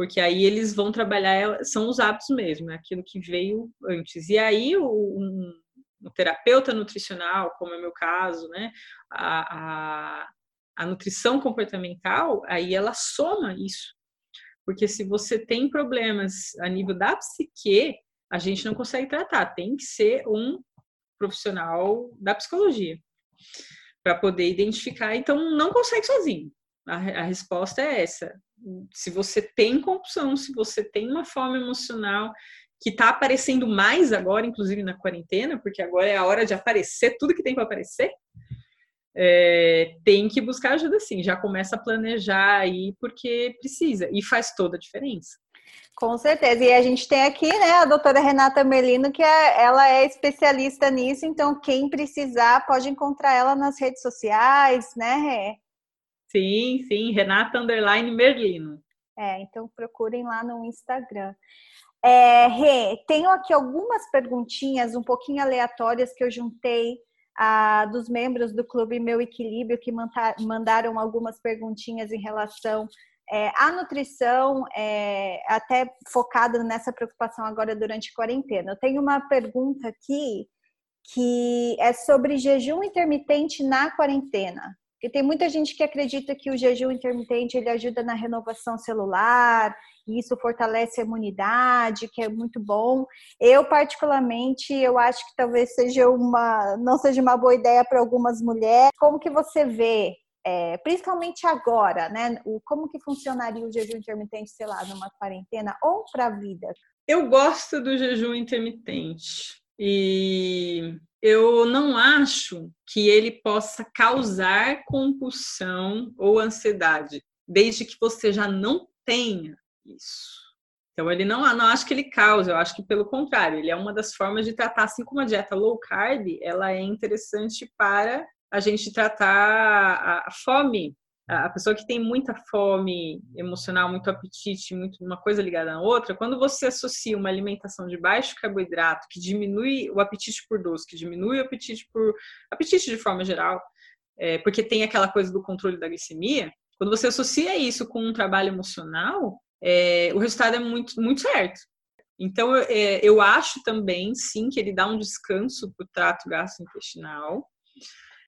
Speaker 2: porque aí eles vão trabalhar, são os hábitos mesmo, é aquilo que veio antes. E aí o, um, um terapeuta nutricional, como é o meu caso, né, a, a, a nutrição comportamental, aí ela soma isso. Porque se você tem problemas a nível da psique, a gente não consegue tratar, tem que ser um profissional da psicologia para poder identificar, então não consegue sozinho. A, a resposta é essa se você tem compulsão, se você tem uma fome emocional que está aparecendo mais agora, inclusive na quarentena, porque agora é a hora de aparecer tudo que tem para aparecer, é, tem que buscar ajuda sim. Já começa a planejar aí porque precisa e faz toda a diferença.
Speaker 1: Com certeza. E a gente tem aqui, né, a doutora Renata Merlino, que é, ela é especialista nisso, então quem precisar pode encontrar ela nas redes sociais, né?
Speaker 2: Sim, sim, Renata Underline Merlino.
Speaker 1: É, então procurem lá no Instagram. É, Rê, tenho aqui algumas perguntinhas um pouquinho aleatórias que eu juntei ah, dos membros do Clube Meu Equilíbrio que mandaram algumas perguntinhas em relação é, à nutrição, é, até focada nessa preocupação agora durante a quarentena. Eu tenho uma pergunta aqui que é sobre jejum intermitente na quarentena. Porque tem muita gente que acredita que o jejum intermitente ele ajuda na renovação celular, e isso fortalece a imunidade, que é muito bom. Eu particularmente, eu acho que talvez seja uma, não seja uma boa ideia para algumas mulheres. Como que você vê, é, principalmente agora, né? O, como que funcionaria o jejum intermitente, sei lá, numa quarentena ou para a vida?
Speaker 2: Eu gosto do jejum intermitente. E eu não acho que ele possa causar compulsão ou ansiedade, desde que você já não tenha isso. Então, ele não, não acho que ele causa, eu acho que pelo contrário, ele é uma das formas de tratar, assim como a dieta low carb, ela é interessante para a gente tratar a fome a pessoa que tem muita fome emocional, muito apetite, muito uma coisa ligada na outra, quando você associa uma alimentação de baixo carboidrato, que diminui o apetite por doce, que diminui o apetite por apetite de forma geral, é, porque tem aquela coisa do controle da glicemia, quando você associa isso com um trabalho emocional, é, o resultado é muito, muito certo. Então, é, eu acho também, sim, que ele dá um descanso para o trato gastrointestinal,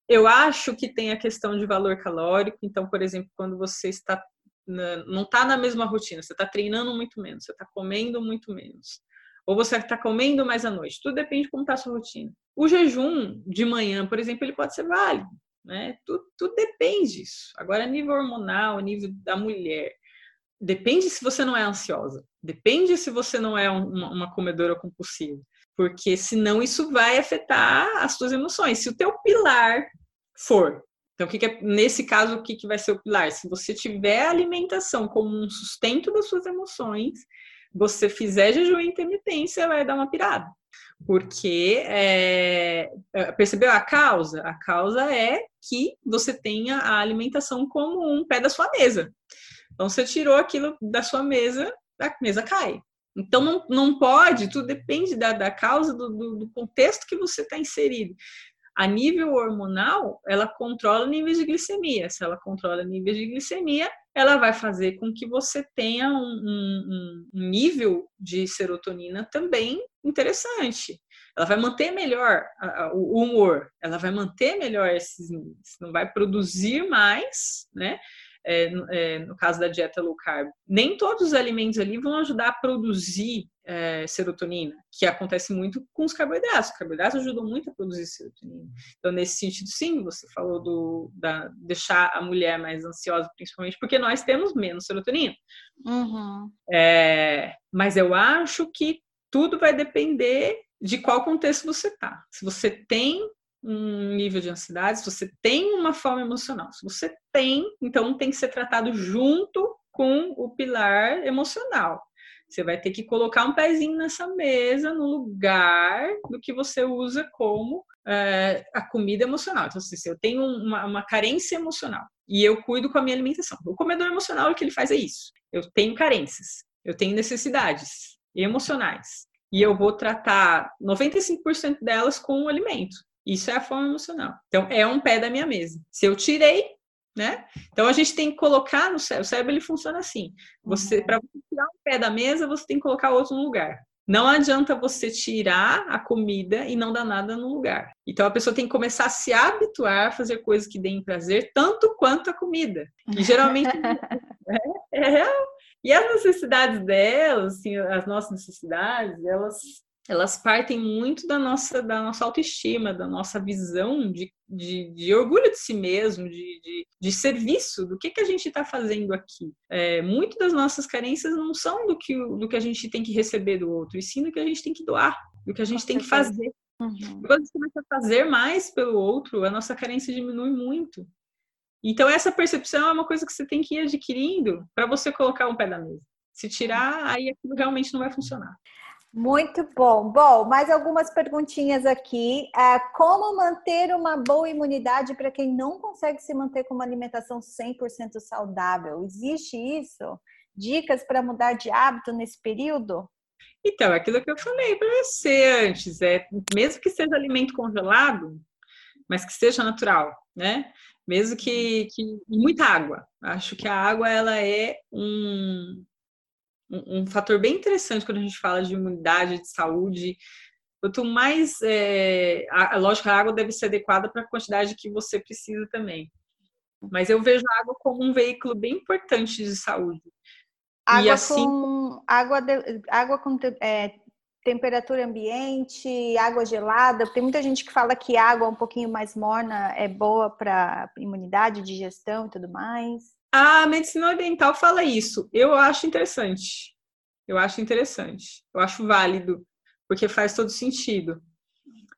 Speaker 2: eu acho que tem a questão de valor calórico. Então, por exemplo, quando você está na, não está na mesma rotina, você está treinando muito menos, você está comendo muito menos, ou você está comendo mais à noite. Tudo depende de como está a sua rotina. O jejum de manhã, por exemplo, ele pode ser válido, né? Tudo, tudo depende disso. Agora, nível hormonal, nível da mulher, depende se você não é ansiosa, depende se você não é uma, uma comedora compulsiva, porque senão isso vai afetar as suas emoções. Se o teu pilar for. Então, o que, que é, nesse caso, o que, que vai ser o pilar? Se você tiver alimentação como um sustento das suas emoções, você fizer jejum e intermitência, vai dar uma pirada. Porque é, é, percebeu a causa? A causa é que você tenha a alimentação como um pé da sua mesa. Então, você tirou aquilo da sua mesa, a mesa cai. Então, não, não pode, tudo depende da, da causa, do, do, do contexto que você está inserido a nível hormonal, ela controla níveis de glicemia. Se ela controla níveis de glicemia, ela vai fazer com que você tenha um, um, um nível de serotonina também interessante. Ela vai manter melhor o humor, ela vai manter melhor esses níveis, não vai produzir mais, né? É, é, no caso da dieta low carb, nem todos os alimentos ali vão ajudar a produzir é, serotonina, que acontece muito com os carboidratos. Os carboidratos ajudam muito a produzir serotonina. Então, nesse sentido, sim, você falou do da, deixar a mulher mais ansiosa, principalmente porque nós temos menos serotonina. Uhum. É, mas eu acho que tudo vai depender de qual contexto você está. Se você tem um nível de ansiedade, se você tem uma fome emocional. Se você tem, então tem que ser tratado junto com o pilar emocional. Você vai ter que colocar um pezinho nessa mesa no lugar do que você usa como é, a comida emocional. Então, se eu tenho uma, uma, carência emocional e eu cuido com a minha alimentação, o comedor emocional o que ele faz é isso. Eu tenho carências, eu tenho necessidades emocionais e eu vou tratar 95% delas com o alimento. Isso é a fome emocional. Então, é um pé da minha mesa. Se eu tirei, né? Então a gente tem que colocar no cérebro, o cérebro ele funciona assim. Você uhum. para tirar um pé da mesa, você tem que colocar outro no lugar. Não adianta você tirar a comida e não dar nada no lugar. Então a pessoa tem que começar a se habituar a fazer coisas que deem prazer tanto quanto a comida. E geralmente [LAUGHS] é, é, e as necessidades delas, assim, as nossas necessidades, elas elas partem muito da nossa, da nossa autoestima, da nossa visão de, de, de orgulho de si mesmo, de, de, de, serviço, do que, que a gente está fazendo aqui. É, muito das nossas carências não são do que, do que a gente tem que receber do outro, e sim do que a gente tem que doar, do que a gente tem que fazer. Uhum. Quando a gente começa a fazer mais pelo outro, a nossa carência diminui muito. Então, essa percepção é uma coisa que você tem que ir adquirindo para você colocar um pé na mesa. Se tirar, aí aquilo realmente não vai funcionar.
Speaker 1: Muito bom. Bom, mais algumas perguntinhas aqui. É, como manter uma boa imunidade para quem não consegue se manter com uma alimentação 100% saudável? Existe isso? Dicas para mudar de hábito nesse período?
Speaker 2: Então, aquilo que eu falei para você antes, é mesmo que seja alimento congelado, mas que seja natural, né? Mesmo que, que muita água. Acho que a água ela é um, um, fator bem interessante quando a gente fala de imunidade, de saúde. Quanto mais, é, a, lógico, a água deve ser adequada para a quantidade que você precisa também. Mas eu vejo a água como um veículo bem importante de saúde.
Speaker 1: Água e assim, com água, de, água com é, temperatura ambiente, água gelada. Tem muita gente que fala que água um pouquinho mais morna é boa para imunidade, digestão e tudo mais.
Speaker 2: A medicina oriental fala isso. Eu acho interessante. Eu acho interessante. Eu acho válido, porque faz todo sentido.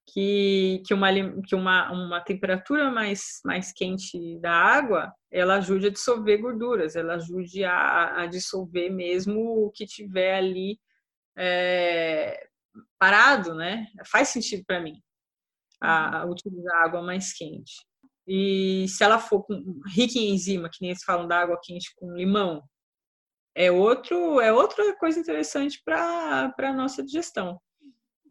Speaker 2: Que, que, uma, que uma, uma temperatura mais, mais quente da água, ela ajude a dissolver gorduras, ela ajude a, a dissolver mesmo o que tiver ali é, parado, né? Faz sentido para mim a, a utilizar água mais quente. E se ela for com, rica em enzima, que nem eles falam da água quente com limão, é outro é outra coisa interessante para a nossa digestão.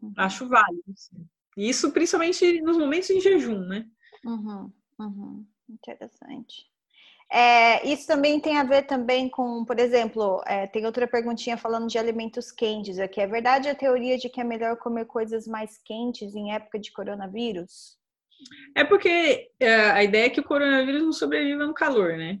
Speaker 2: Uhum. Acho válido. Sim. Isso principalmente nos momentos em jejum, né?
Speaker 1: Uhum, uhum. Interessante. É, isso também tem a ver também com, por exemplo, é, tem outra perguntinha falando de alimentos quentes aqui. É verdade a teoria de que é melhor comer coisas mais quentes em época de coronavírus?
Speaker 2: É porque é, a ideia é que o coronavírus não sobreviva no calor, né?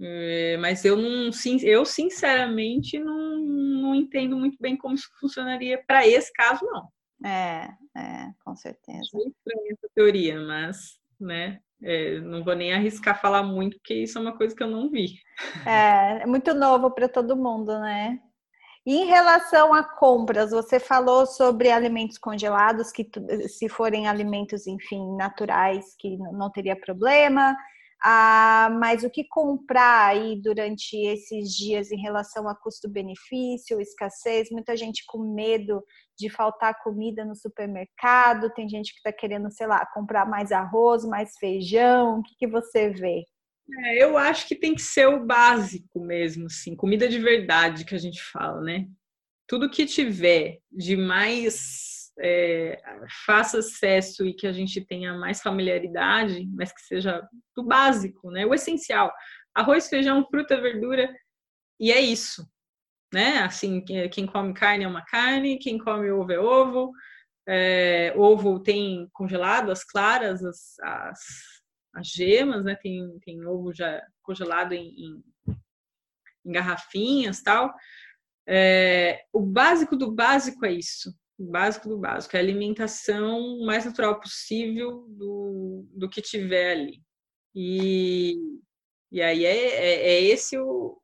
Speaker 2: É, mas eu não, eu sinceramente não, não entendo muito bem como isso funcionaria para esse caso, não.
Speaker 1: É, é, com certeza.
Speaker 2: É essa teoria, mas, né? É, não vou nem arriscar falar muito, porque isso é uma coisa que eu não vi.
Speaker 1: É, é muito novo para todo mundo, né? Em relação a compras, você falou sobre alimentos congelados, que se forem alimentos, enfim, naturais, que não teria problema. Ah, mas o que comprar aí durante esses dias em relação a custo-benefício, escassez? Muita gente com medo de faltar comida no supermercado, tem gente que está querendo, sei lá, comprar mais arroz, mais feijão. O que, que você vê?
Speaker 2: É, eu acho que tem que ser o básico mesmo, assim, comida de verdade que a gente fala, né? Tudo que tiver de mais é, faça acesso e que a gente tenha mais familiaridade, mas que seja do básico, né? O essencial. Arroz, feijão, fruta, verdura, e é isso, né? Assim, quem come carne é uma carne, quem come ovo é ovo, é, ovo tem congelado, as claras, as, as as gemas, né? Tem, tem ovo já congelado em, em, em garrafinhas tal. É, o básico do básico é isso. O básico do básico é a alimentação mais natural possível do, do que tiver ali. E, e aí é, é, é esse o,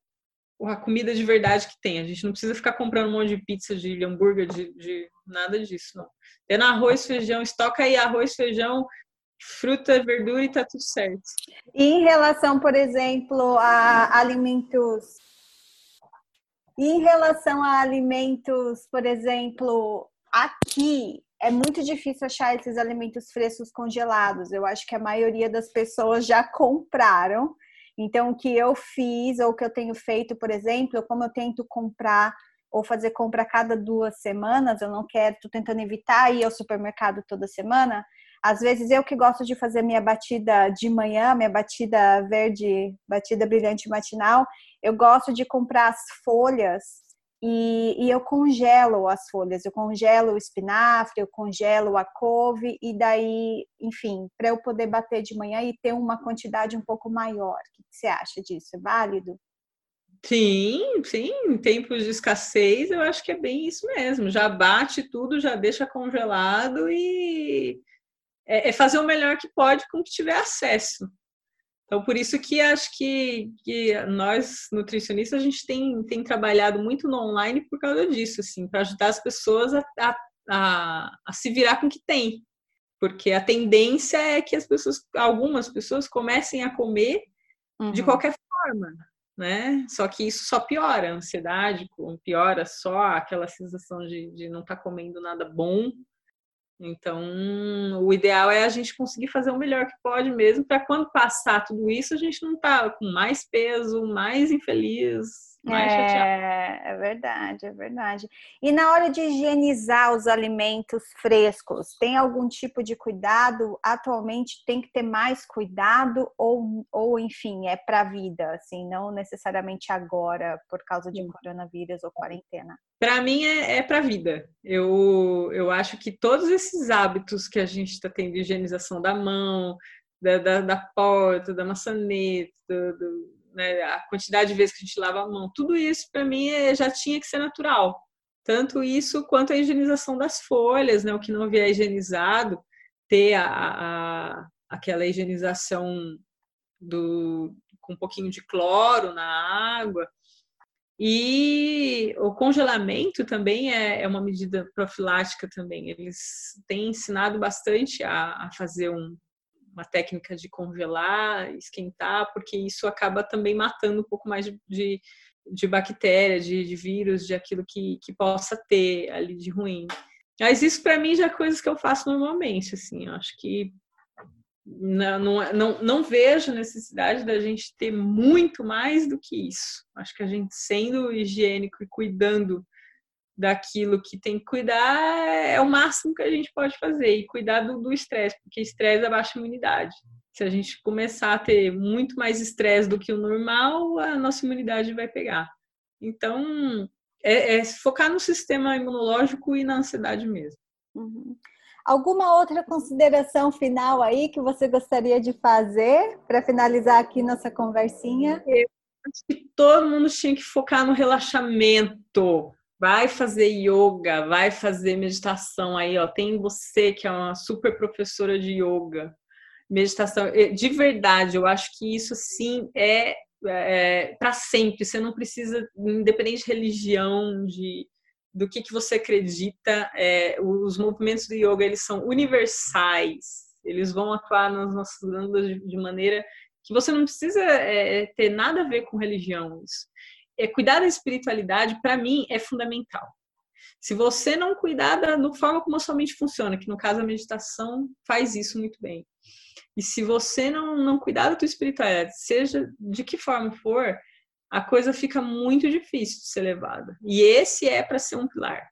Speaker 2: a comida de verdade que tem. A gente não precisa ficar comprando um monte de pizza, de hambúrguer, de, de nada disso, não. Tendo arroz, feijão, estoca aí arroz, feijão, fruta, verdura e tá tudo certo.
Speaker 1: E em relação, por exemplo, a alimentos em relação a alimentos, por exemplo, aqui é muito difícil achar esses alimentos frescos congelados. Eu acho que a maioria das pessoas já compraram. Então, o que eu fiz ou o que eu tenho feito, por exemplo, como eu tento comprar ou fazer compra a cada duas semanas, eu não quero, tô tentando evitar ir ao supermercado toda semana. Às vezes eu que gosto de fazer minha batida de manhã, minha batida verde, batida brilhante matinal, eu gosto de comprar as folhas e, e, eu congelo as folhas, eu congelo o espinafre, eu congelo a couve, e daí, enfim, para eu poder bater de manhã e ter uma quantidade um pouco maior. O que você acha disso? É válido?
Speaker 2: Sim, sim, em tempos de escassez, eu acho que é bem isso mesmo. Já bate tudo, já deixa congelado e é, é fazer o melhor que pode com o que tiver acesso. Então, por isso que acho que, que nós, nutricionistas, a gente tem, tem trabalhado muito no online por causa disso, assim, para ajudar as pessoas a, a, a, a, se virar com o que tem. Porque a tendência é que as pessoas, algumas pessoas comecem a comer uhum. de qualquer forma, né? Só que isso só piora a ansiedade, piora só aquela sensação de, de não estar tá comendo nada bom, então, o ideal é a gente conseguir fazer o melhor que pode mesmo, para quando passar tudo isso, a gente não tá com mais peso, mais infeliz,
Speaker 1: é, chateado. É verdade, é verdade. E na hora de higienizar os alimentos frescos, tem algum tipo de cuidado? Atualmente tem que ter mais cuidado ou, ou enfim, é para a vida, assim, não necessariamente agora por causa de coronavírus ou quarentena?
Speaker 2: para mim é, é para a vida. Eu, eu acho que todos esses hábitos que a gente está tendo, de higienização da mão, da, da, da porta, da maçaneta, do, né, a quantidade de vezes que a gente lava a mão, tudo isso para mim é, já tinha que ser natural. Tanto isso quanto a higienização das folhas, né, o que não vier higienizado, ter a, a, aquela higienização do, com um pouquinho de cloro na água. E o congelamento também é, é uma medida profilática também. Eles têm ensinado bastante a, a fazer um, uma técnica de congelar, esquentar, porque isso acaba também matando um pouco mais de, de, bactéria, de, de, vírus, de aquilo que, que possa ter ali de ruim. Mas isso para mim já é coisas que eu faço normalmente, assim, eu acho que não, não, não, não vejo necessidade da gente ter muito mais do que isso. Acho que a gente sendo higiênico e cuidando daquilo que tem que cuidar é o máximo que a gente pode fazer e cuidar do estresse, porque estresse abaixa a imunidade. Se a gente começar a ter muito mais estresse do que o normal, a nossa imunidade vai pegar. Então, é, é focar no sistema imunológico e na ansiedade mesmo.
Speaker 1: Uhum. Alguma outra consideração final aí que você gostaria de fazer para finalizar aqui nossa conversinha?
Speaker 2: Eu acho que todo mundo tinha que focar no relaxamento. Vai fazer yoga, vai fazer meditação aí, ó. Tem você que é uma super professora de yoga, meditação. De verdade, eu acho que isso sim é, é para sempre. Você não precisa, independente de religião, de do que, que você acredita. É, os movimentos do yoga eles são universais, eles vão atuar nas nossas glândulas de, de maneira que você não precisa é, ter nada a ver com religião. Isso. É, cuidar da espiritualidade, para mim, é fundamental. Se você não cuidar da forma como a sua mente funciona, que no caso a meditação faz isso muito bem. E se você não, não cuidar da tua espiritualidade, seja de que forma for, a coisa fica muito difícil de ser levada. E esse é para ser um pilar.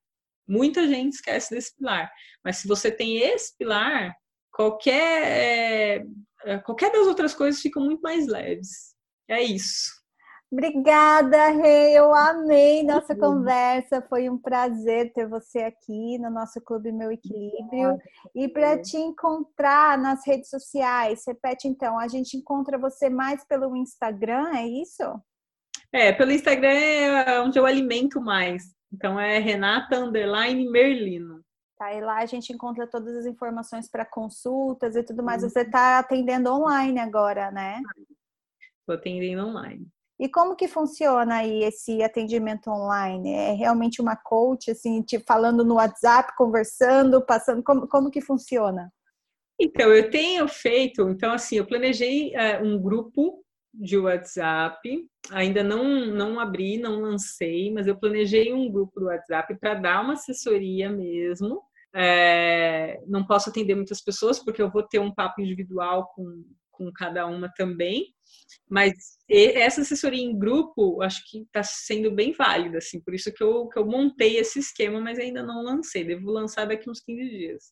Speaker 2: Muita gente esquece desse pilar. Mas se você tem esse pilar, qualquer, é, qualquer das outras coisas ficam muito mais leves. É isso.
Speaker 1: Obrigada, Rei. Eu amei nossa conversa. Foi um prazer ter você aqui no nosso Clube Meu Equilíbrio. E para te encontrar nas redes sociais, repete então, a gente encontra você mais pelo Instagram, é isso?
Speaker 2: É, pelo Instagram é onde eu alimento mais. Então é Renata Underline Merlino.
Speaker 1: Tá, e lá a gente encontra todas as informações para consultas e tudo mais. Você está atendendo online agora, né?
Speaker 2: Estou atendendo online.
Speaker 1: E como que funciona aí esse atendimento online? É realmente uma coach, assim, te falando no WhatsApp, conversando, passando, como, como que funciona?
Speaker 2: Então, eu tenho feito, então assim, eu planejei uh, um grupo de WhatsApp. Ainda não, não abri, não lancei, mas eu planejei um grupo do WhatsApp para dar uma assessoria mesmo. É, não posso atender muitas pessoas, porque eu vou ter um papo individual com, com cada uma também. Mas essa assessoria em grupo, acho que está sendo bem válida, assim, por isso que eu, que eu montei esse esquema, mas ainda não lancei, devo lançar daqui uns 15 dias.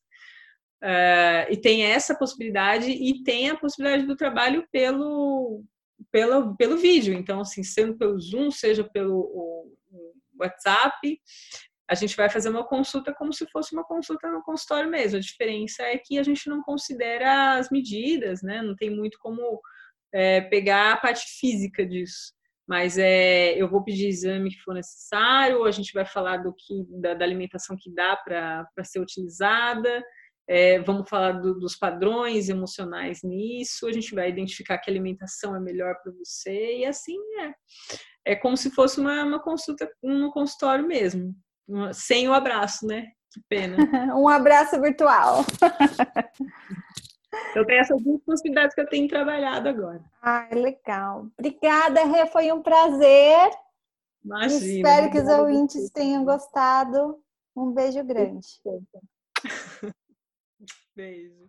Speaker 2: Uh, e tem essa possibilidade e tem a possibilidade do trabalho pelo, pelo, pelo vídeo. Então, assim, sendo pelo Zoom, seja pelo o, o WhatsApp, a gente vai fazer uma consulta como se fosse uma consulta no consultório mesmo. A diferença é que a gente não considera as medidas, né? Não tem muito como é, pegar a parte física disso. Mas é, eu vou pedir exame que for necessário, a gente vai falar do que da, da alimentação que dá para ser utilizada, é, vamos falar do, dos padrões emocionais nisso, a gente vai identificar que alimentação é melhor para você, e assim é. É como se fosse uma, uma consulta no consultório mesmo, sem o abraço, né? Que pena. [LAUGHS]
Speaker 1: um abraço virtual. [LAUGHS]
Speaker 2: Eu tenho essas duas possibilidades que eu tenho trabalhado agora.
Speaker 1: Ah, legal. Obrigada, Rê, foi um prazer. Imagina. Espero que os ouvintes tenham gostado. Um beijo grande. [LAUGHS]
Speaker 2: Beijo.